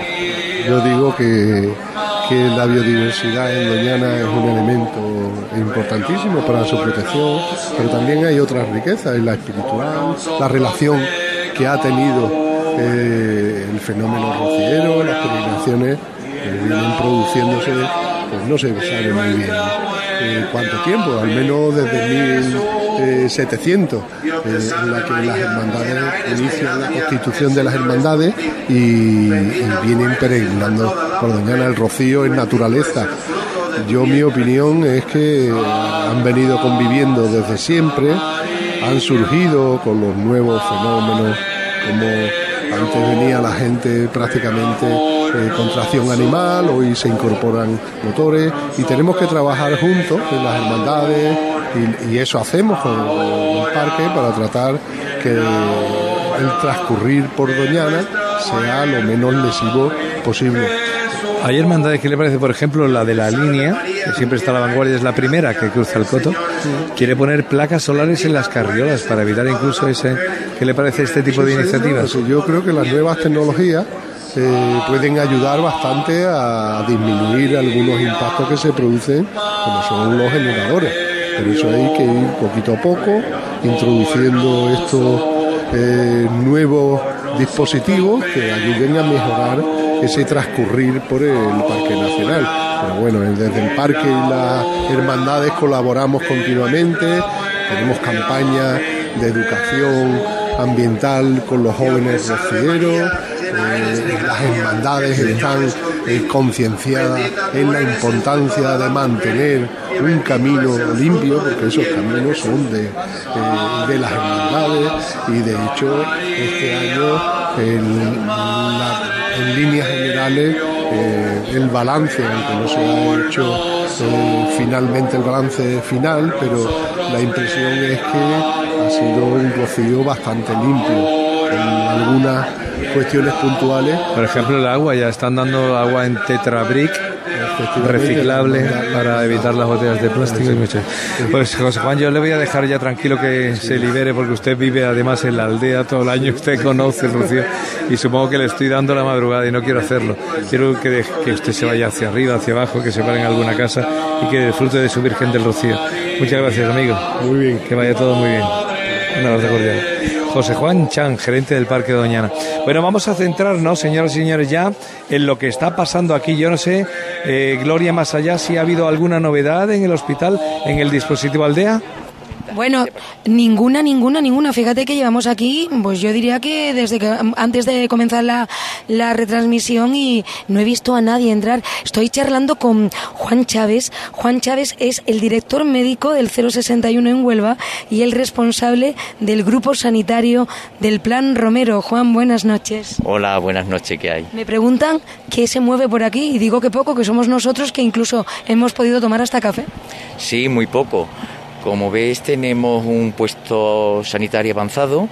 Yo digo que, la biodiversidad en Doñana es un elemento importantísimo para su protección, pero también hay otras riquezas, la espiritual, la relación que ha tenido eh, el fenómeno rociero, las peregrinaciones que produciéndose, pues no se sabe muy bien eh, cuánto tiempo, al menos desde 1700, eh, en la que las hermandades inician la constitución de las hermandades y, vienen peregrinando por Doñana. El rocío es naturaleza. Yo mi opinión es que han venido conviviendo desde siempre, han surgido con los nuevos fenómenos como antes venía la gente prácticamente eh, con tracción animal, hoy se incorporan motores y tenemos que trabajar juntos en las hermandades y, y eso hacemos con el parque para tratar que el transcurrir por Doñana sea lo menos lesivo posible. Hay hermandades que le parece, por ejemplo, la de la línea, que siempre está a la vanguardia, es la primera que cruza el coto, quiere poner placas solares en las carriolas para evitar incluso ese... ¿Qué le parece este tipo de sí, iniciativas? sí, yo creo que las nuevas tecnologías eh, pueden ayudar bastante a disminuir algunos impactos que se producen, como son los generadores. Pero eso hay que ir poquito a poco, introduciendo estos eh, nuevos dispositivos que ayuden a mejorar ese transcurrir por el Parque Nacional. Pero bueno, desde el parque y las hermandades colaboramos continuamente, tenemos campañas de educación ambiental con los jóvenes rocieros, eh, las hermandades están eh, concienciadas en la importancia de mantener un camino limpio, porque esos caminos son de, eh, de las hermandades y de hecho este año en, líneas generales el balance, aunque no se ha hecho finalmente el balance final, pero la impresión es que ha sido un rocío bastante limpio. En algunas cuestiones puntuales. Por ejemplo, el agua, ya están dando agua en tetrabric reciclable para evitar las botellas de plástico. Pues José Juan, yo le voy a dejar ya tranquilo que se libere porque usted vive además en la aldea todo el año, usted conoce el Rocío y supongo que le estoy dando la madrugada y no quiero hacerlo. Quiero que, que usted se vaya hacia arriba, hacia abajo, que se pare en alguna casa y que disfrute de su Virgen del Rocío. Muchas gracias, amigo. Muy bien. Que vaya todo muy bien. Un abrazo cordial. José Juan Chan, gerente del Parque Doñana. Bueno, vamos a centrarnos, señoras y señores, ya en lo que está pasando aquí. Yo no sé, eh, Gloria, más allá, si ha habido alguna novedad en el hospital, en el dispositivo Aldea. Bueno, ninguna, ninguna, ninguna. Fíjate que llevamos aquí, pues yo diría que desde que antes de comenzar la, la retransmisión y no he visto a nadie entrar. Estoy charlando con Juan Chávez. Juan Chávez es el director médico del 061 en Huelva y el responsable del grupo sanitario del Plan Romero. Juan, buenas noches. Hola, buenas noches, ¿qué hay? Me preguntan qué se mueve por aquí y digo que poco, que somos nosotros que incluso hemos podido tomar hasta café. Sí, muy poco. Como ves, tenemos un puesto sanitario avanzado,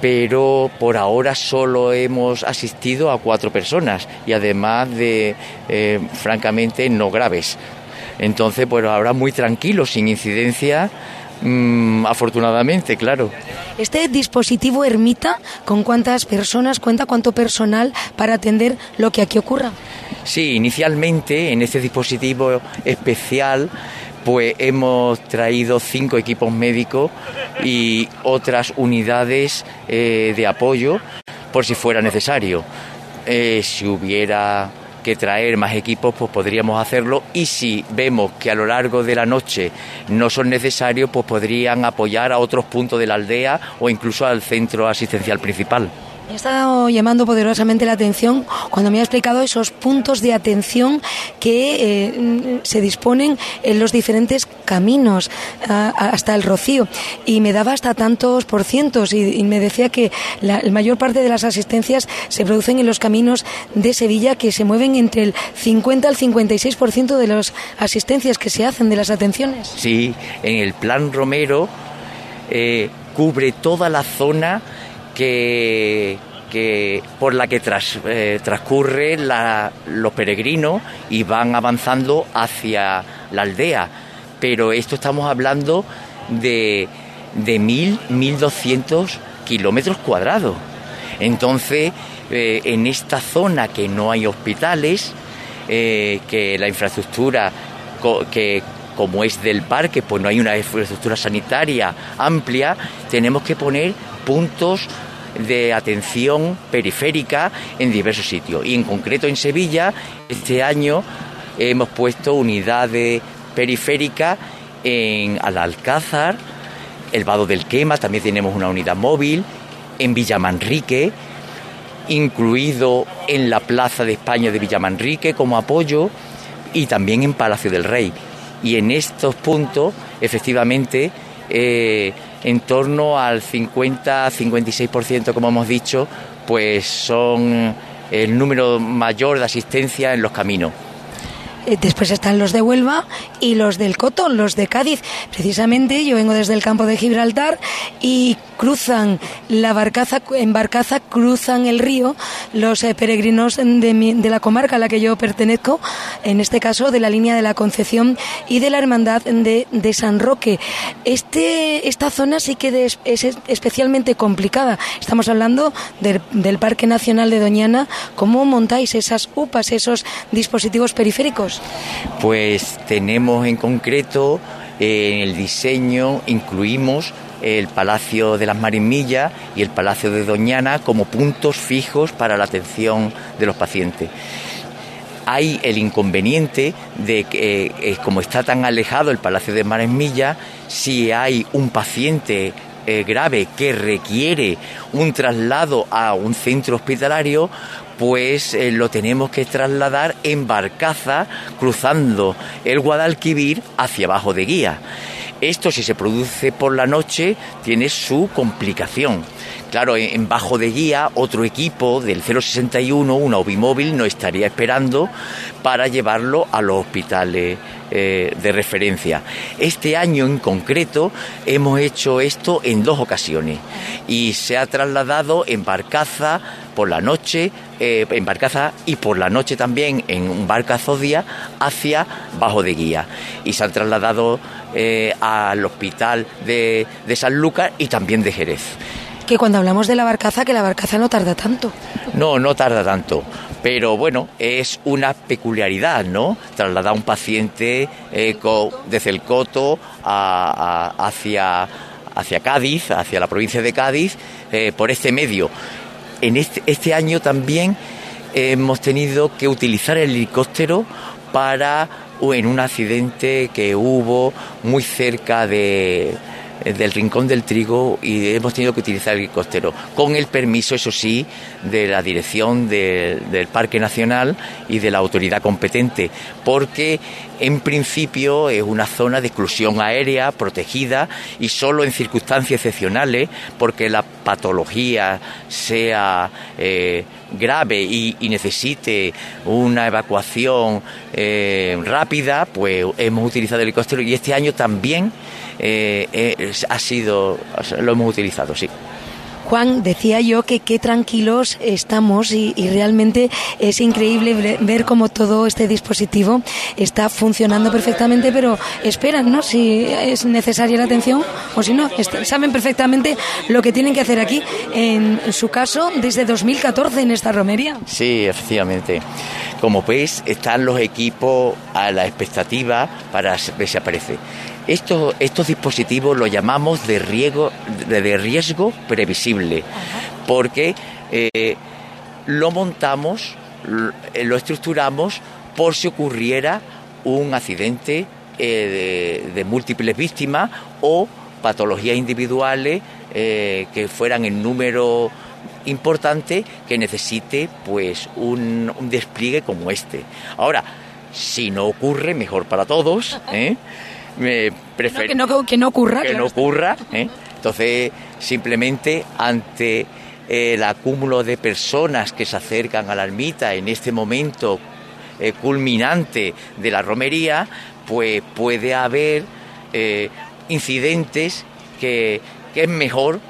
pero por ahora solo hemos asistido a cuatro personas y además de, eh, francamente, no graves. Entonces, pues ahora muy tranquilo, sin incidencia, mm, afortunadamente, claro. Este dispositivo Ermita, ¿con cuántas personas cuenta, cuánto personal para atender lo que aquí ocurra? Sí, inicialmente en este dispositivo especial pues hemos traído cinco equipos médicos y otras unidades eh, de apoyo por si fuera necesario. Eh, si hubiera que traer más equipos, pues podríamos hacerlo y si vemos que a lo largo de la noche no son necesarios, pues podrían apoyar a otros puntos de la aldea o incluso al centro asistencial principal. Me ha estado llamando poderosamente la atención cuando me ha explicado esos puntos de atención que eh, se disponen en los diferentes caminos a- a- hasta el Rocío y me daba hasta tantos por cientos y, y me decía que la, la mayor parte de las asistencias se producen en los caminos de Sevilla que se mueven entre el 50 al 56% de las asistencias que se hacen de las atenciones. Sí, en el plan Romero eh, cubre toda la zona que, por la que tras, eh, transcurre la- los peregrinos y van avanzando hacia la aldea. Pero esto estamos hablando de, de mil, mil doscientos kilómetros cuadrados. Entonces, eh, en esta zona que no hay hospitales, eh, que la infraestructura que como es del parque, pues no hay una infraestructura sanitaria amplia, tenemos que poner puntos de atención periférica en diversos sitios. Y en concreto en Sevilla, este año hemos puesto unidades periféricas en Alalcázar, el Vado del Quema, también tenemos una unidad móvil, en Villamanrique, incluido en la Plaza de España de Villamanrique como apoyo y también en Palacio del Rey. Y en estos puntos, efectivamente, eh, en torno al 50-56%, como hemos dicho, pues son el número mayor de asistencia en los caminos. Eh, Después están los de Huelva y los del Coto, los de Cádiz. Precisamente yo vengo desde el campo de Gibraltar y cruzan la barcaza, en barcaza cruzan el río los eh, peregrinos de, la comarca a la que yo pertenezco, en este caso de la línea de la Concepción y de la Hermandad de, San Roque. Este, esta zona sí que es es especialmente complicada. Estamos hablando del Parque Nacional de Doñana. ¿Cómo montáis esas UPAs, esos dispositivos periféricos? Pues tenemos en concreto eh, en el diseño incluimos el Palacio de las Marimillas y el Palacio de Doñana como puntos fijos para la atención de los pacientes. Hay el inconveniente de que, eh, como está tan alejado el Palacio de Marimillas, si hay un paciente eh, grave que requiere un traslado a un centro hospitalario, pues eh, lo tenemos que trasladar en barcaza cruzando el Guadalquivir hacia abajo de guía. Esto si se produce por la noche tiene su complicación. Claro, en bajo de guía otro equipo del 061, una obimóvil, no estaría esperando para llevarlo a los hospitales eh, de referencia. Este año en concreto hemos hecho esto en dos ocasiones y se ha trasladado en barcaza por la noche, eh, en barcaza y por la noche también en un barca Zodia hacia Bajo de Guía. Y se han trasladado eh, al hospital de, de San Lucas y también de Jerez. Que cuando hablamos de la barcaza, que la barcaza no tarda tanto. No, no tarda tanto. Pero bueno, es una peculiaridad, ¿no? Trasladar a un paciente eh, desde el Coto a- a- hacia, hacia Cádiz, hacia la provincia de Cádiz, eh, por este medio. En este, este año también hemos tenido que utilizar el helicóptero para en un accidente que hubo muy cerca de, del Rincón del Trigo y hemos tenido que utilizar el helicóptero, con el permiso, eso sí, de la dirección de- del Parque Nacional y de la autoridad competente, porque en principio es una zona de exclusión aérea protegida y solo en circunstancias excepcionales, porque la patología sea eh, grave y, y necesite una evacuación eh, rápida, pues hemos utilizado el helicóptero y este año también eh, eh, ha sido, lo hemos utilizado, sí. Juan, decía yo que qué tranquilos estamos y, y realmente es increíble ve- ver cómo todo este dispositivo está funcionando perfectamente, pero esperan, ¿no? Si es necesaria la atención o si no, saben perfectamente lo que tienen que hacer aquí. En su caso, desde 2014 en esta romería. Sí, efectivamente. Como veis, están los equipos a la expectativa para ver si aparece. Estos, estos dispositivos los llamamos de riesgo, de, de riesgo previsible, porque eh, lo montamos, lo, lo estructuramos por si ocurriera un accidente eh, de, de múltiples víctimas o patologías individuales eh, que fueran en número importante que necesite pues un, un despliegue como este. Ahora, si no ocurre, mejor para todos, ¿eh? Me prefer- Que no, que no ocurra. que claro. no ocurra. ¿eh? Entonces, simplemente ante eh, el acúmulo de personas que se acercan a la ermita en este momento eh, culminante de la romería, pues puede haber eh, incidentes que, que es mejor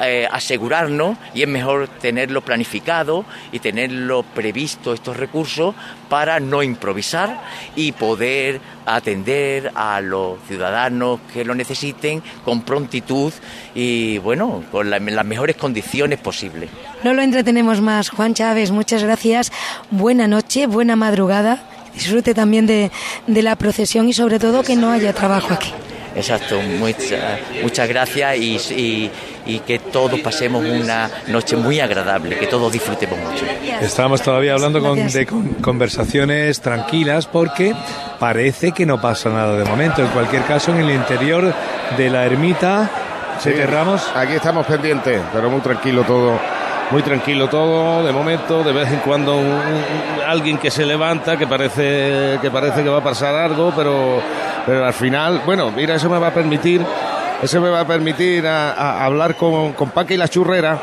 eh, asegurarnos y es mejor tenerlo planificado y tenerlo previsto estos recursos para no improvisar y poder atender a los ciudadanos que lo necesiten con prontitud y bueno, con la- las mejores condiciones posibles. No lo entretenemos más. Juan Chávez, muchas gracias. Buena noche, buena madrugada. Disfrute también de, de la procesión y sobre todo que no haya trabajo aquí. Exacto, mucha- muchas gracias y, y- y que todos pasemos una noche muy agradable, que todos disfrutemos mucho. Estamos todavía hablando con- de con- conversaciones tranquilas porque parece que no pasa nada de momento. En cualquier caso, en el interior de la ermita, Sí, Pepe Ramos. Aquí estamos pendientes, pero muy tranquilo todo. Muy tranquilo todo, de momento, de vez en cuando un- un- alguien que se levanta, que parece, que parece que va a pasar algo, pero, pero al final, bueno, mira, eso me va a permitir, eso me va a permitir a, hablar con, con Paque y la churrera.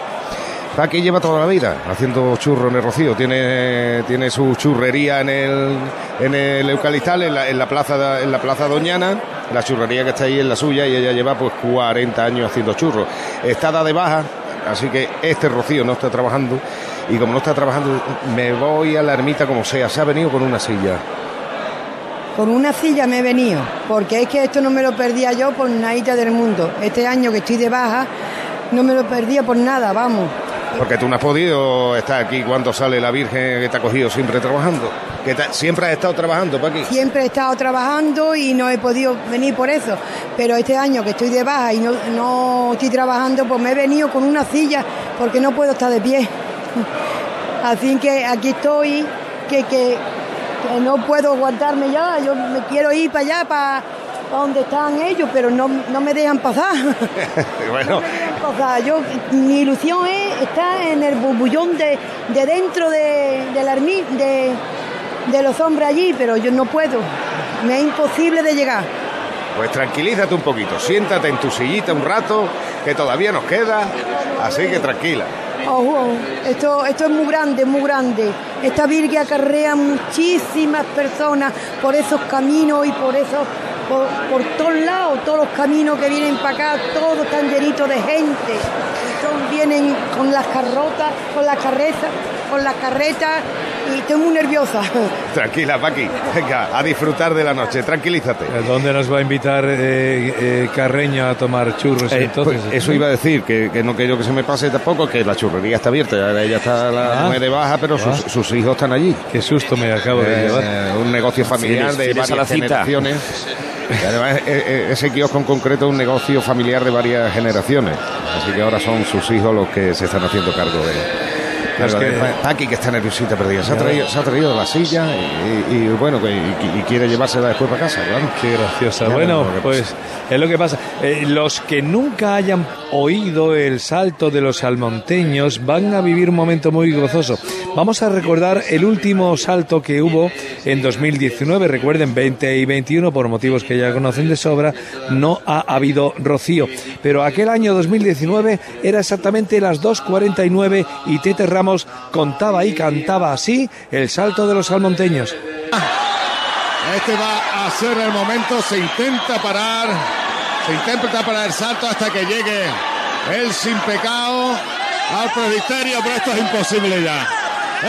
Paque lleva toda la vida haciendo churro en el Rocío, tiene, tiene su churrería en el, en el Eucalistal, en la, en la plaza, en la plaza Doñana, la churrería que está ahí es la suya y ella lleva pues 40 años haciendo churros. Está dada de baja, así que este Rocío no está trabajando y como no está trabajando me voy a la ermita como sea, se ha venido con una silla. Con una silla me he venido, porque es que esto no me lo perdía yo por nadita del mundo. Este año que estoy de baja, no me lo perdía por nada, vamos. Porque tú no has podido estar aquí cuando sale la Virgen que te ha cogido siempre trabajando. Que te- siempre has estado trabajando, Paqui. Siempre he estado trabajando y no he podido venir por eso. Pero este año que estoy de baja y no, no estoy trabajando, pues me he venido con una silla porque no puedo estar de pie. Así que aquí estoy, que, que, que no puedo aguantarme ya. Yo me quiero ir para allá, para, para donde están ellos, pero no, no me dejan pasar. bueno, O sea, yo, mi ilusión es estar en el burbullón de, de dentro de, de la de, de los hombres allí, pero yo no puedo. Me es imposible de llegar. Pues tranquilízate un poquito, siéntate en tu sillita un rato, que todavía nos queda, así que tranquila. Ojo, esto, esto es muy grande, muy grande. Esta Virgen acarrea muchísimas personas por esos caminos y por esos, por, por todos lados, todos los caminos que vienen para acá, todos están llenitos de gente. Son- vienen con las carrotas, con las carretas, con las carretas y estoy muy nerviosa. Tranquila, Paqui. Venga, a disfrutar de la noche, tranquilízate. ¿Dónde nos va a invitar eh, eh, Carreño a tomar churros Eh, entonces? pues eso iba a decir, que, que no quiero que se me pase tampoco, que la churrería está abierta, ella está la Ah. de baja, pero sus, Ah. sus hijos están allí. Qué susto me acabo de Eh, llevar. eh, un negocio familiar de fieles a la varias cita. generaciones. Y además, eh, eh, ese kiosco en concreto es un negocio familiar de varias generaciones. Así que ahora son sus hijos los que se están haciendo cargo de, Es que- Paqui que está nerviosita perdida. Se ha traído, se ha traído la silla y, y, bueno, que- y, y quiere llevársela después para casa, claro. Qué graciosa. Ya Bueno, que pues es lo que pasa. Eh, los que nunca hayan oído el salto de los salmonteños van a vivir un momento muy gozoso. Vamos a recordar el último salto que hubo en 2019. Recuerden, 20 y 21, por motivos que ya conocen de sobra, no ha habido rocío. Pero aquel año 2019 era exactamente las 2.49 y Tete Ramos contaba y cantaba así el salto de los salmonteños. Este va a ser el momento, se intenta parar, se intenta parar el salto hasta que llegue el sin pecado al presbiterio, pero esto es imposible ya.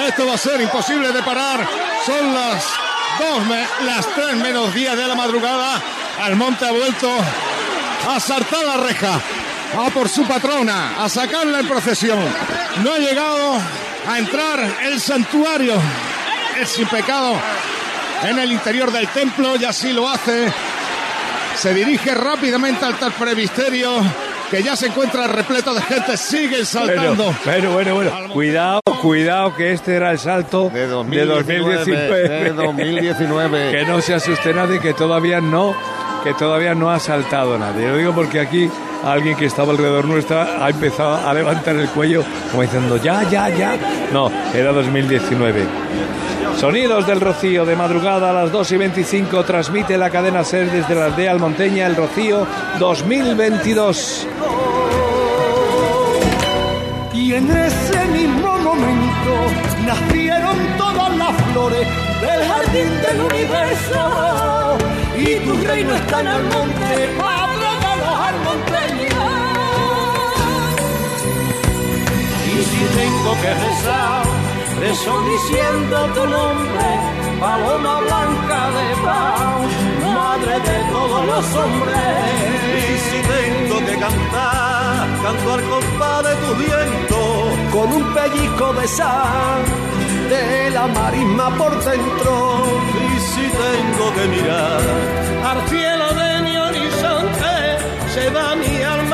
Esto va a ser imposible de parar. Son las dos, las tres menos 10 de la madrugada. Almonte ha vuelto a saltar la reja, a por su patrona, a sacarla en procesión. No ha llegado a entrar el santuario, el sin pecado en el interior del templo y así lo hace. Se dirige rápidamente al tal presbiterio que ya se encuentra repleto de gente, sigue saltando. Bueno, bueno, bueno, bueno. Cuidado, cuidado, que este era el salto de 2019. de 2019. que no se asuste nadie, que todavía no, que todavía no ha saltado nadie. Lo digo porque aquí alguien que estaba alrededor nuestra ha empezado a levantar el cuello como diciendo ya, ya, ya. No, era 2019. Sonidos del Rocío de madrugada a las 2 y 25 transmite la cadena SER desde la aldea Almonteña el Rocío 2022. Y en ese mismo momento nacieron todas las flores del jardín del universo. Y tu reino está en el monte, Y si tengo que rezar, rezo diciendo tu nombre, paloma blanca de paz, madre de todos los hombres. Y si tengo que cantar, canto al compás de tu viento, con un pellizco de sal de la marisma por dentro. y si tengo que mirar, Al cielo de se va mi alma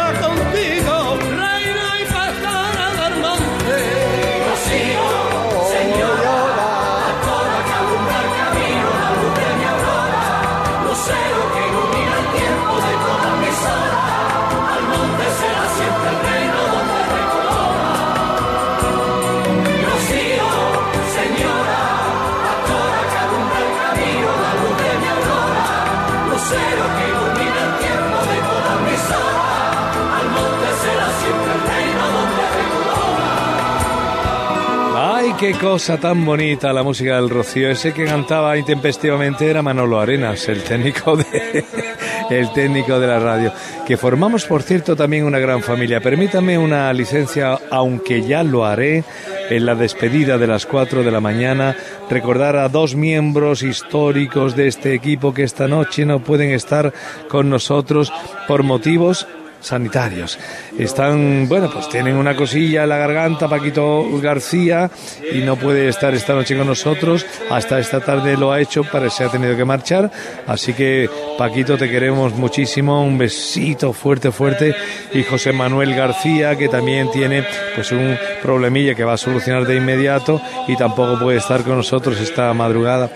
cosa tan bonita la música del Rocío. Ese que cantaba intempestivamente era Manolo Arenas, el técnico de el técnico de la radio. Que formamos, por cierto, también una gran familia. Permítame una licencia, aunque ya lo haré en la despedida de las 4 de la mañana, recordar a dos miembros históricos de este equipo que esta noche no pueden estar con nosotros por motivos sanitarios. Están, bueno, pues tienen una cosilla en la garganta, Paquito García, y no puede estar esta noche con nosotros. Hasta esta tarde lo ha hecho, parece ha tenido que marchar. Así que, Paquito, te queremos muchísimo. Un besito fuerte, fuerte. Y José Manuel García, que también tiene pues un problemilla que va a solucionar de inmediato y tampoco puede estar con nosotros esta madrugada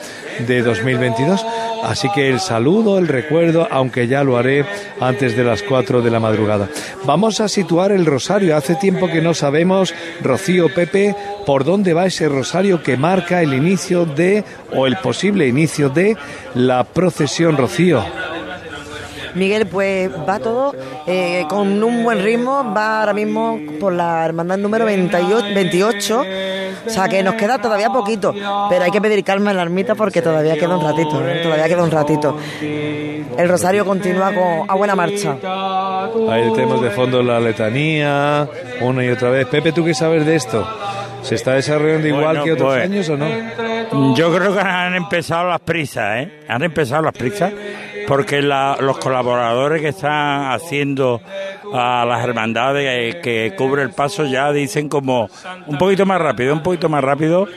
de 2022. Así que el saludo, el recuerdo, aunque ya lo haré antes de las 4 de la madrugada. Vamos a situar el rosario. Hace tiempo que no sabemos, Rocío Pepe, por dónde va ese rosario que marca el inicio de, o el posible inicio de, la procesión Rocío. Miguel, pues va todo eh, con un buen ritmo, va ahora mismo por la hermandad número 28, 28, o sea que nos queda todavía poquito, pero hay que pedir calma en la ermita porque todavía queda un ratito, ¿eh? todavía queda un ratito. El rosario continúa con, a buena marcha. Ahí tenemos de fondo la letanía, una y otra vez. Pepe, ¿tú qué sabes de esto? ¿Se está desarrollando igual Bueno, que otros pues, años o no? Yo creo que han empezado las prisas, ¿eh? Han empezado las prisas porque la- los colaboradores que están haciendo a las hermandades que cubre el paso ya dicen como un poquito más rápido, un poquito más rápido,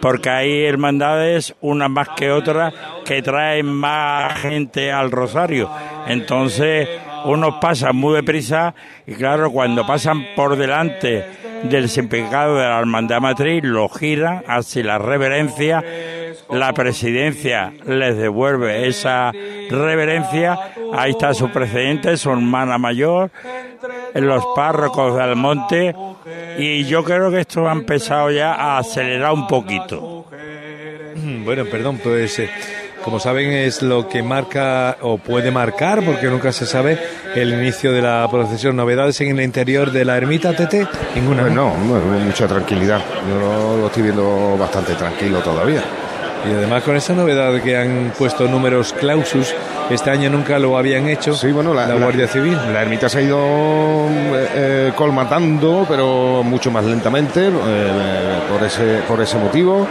porque hay hermandades, unas más que otras, que traen más gente al rosario. Entonces, unos pasan muy deprisa y claro, cuando pasan por delante del sin pecado de la hermandad matriz, lo giran, hace la reverencia, la presidencia les devuelve esa reverencia, ahí está su presidente, su hermana mayor, los párrocos del monte, y yo creo que esto ha empezado ya a acelerar un poquito. Bueno, perdón, pues eh, como saben es lo que marca o puede marcar, porque nunca se sabe, el inicio de la procesión. ¿Novedades en el interior de la ermita, Tete? Ninguna. Pues no, no, mucha tranquilidad. Yo lo estoy viendo bastante tranquilo todavía. Y además con esa novedad que han puesto números clausus, este año nunca lo habían hecho sí, bueno, la, Guardia Civil. La ermita se ha ido eh, eh, colmatando, pero mucho más lentamente eh, por, ese, por ese motivo.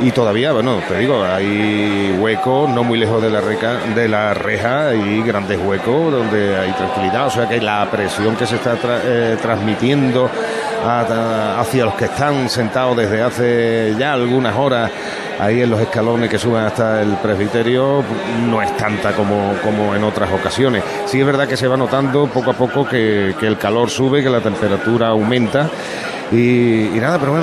Y todavía, bueno, te digo, hay huecos no muy lejos de la, reca, de la reja, hay grandes huecos donde hay tranquilidad. O sea que la presión que se está tra eh, transmitiendo hacia los que están sentados desde hace ya algunas horas ahí en los escalones que suben hasta el presbiterio no es tanta como, como en otras ocasiones. Sí es verdad que se va notando poco a poco que, que el calor sube, que la temperatura aumenta y, y nada, pero bueno.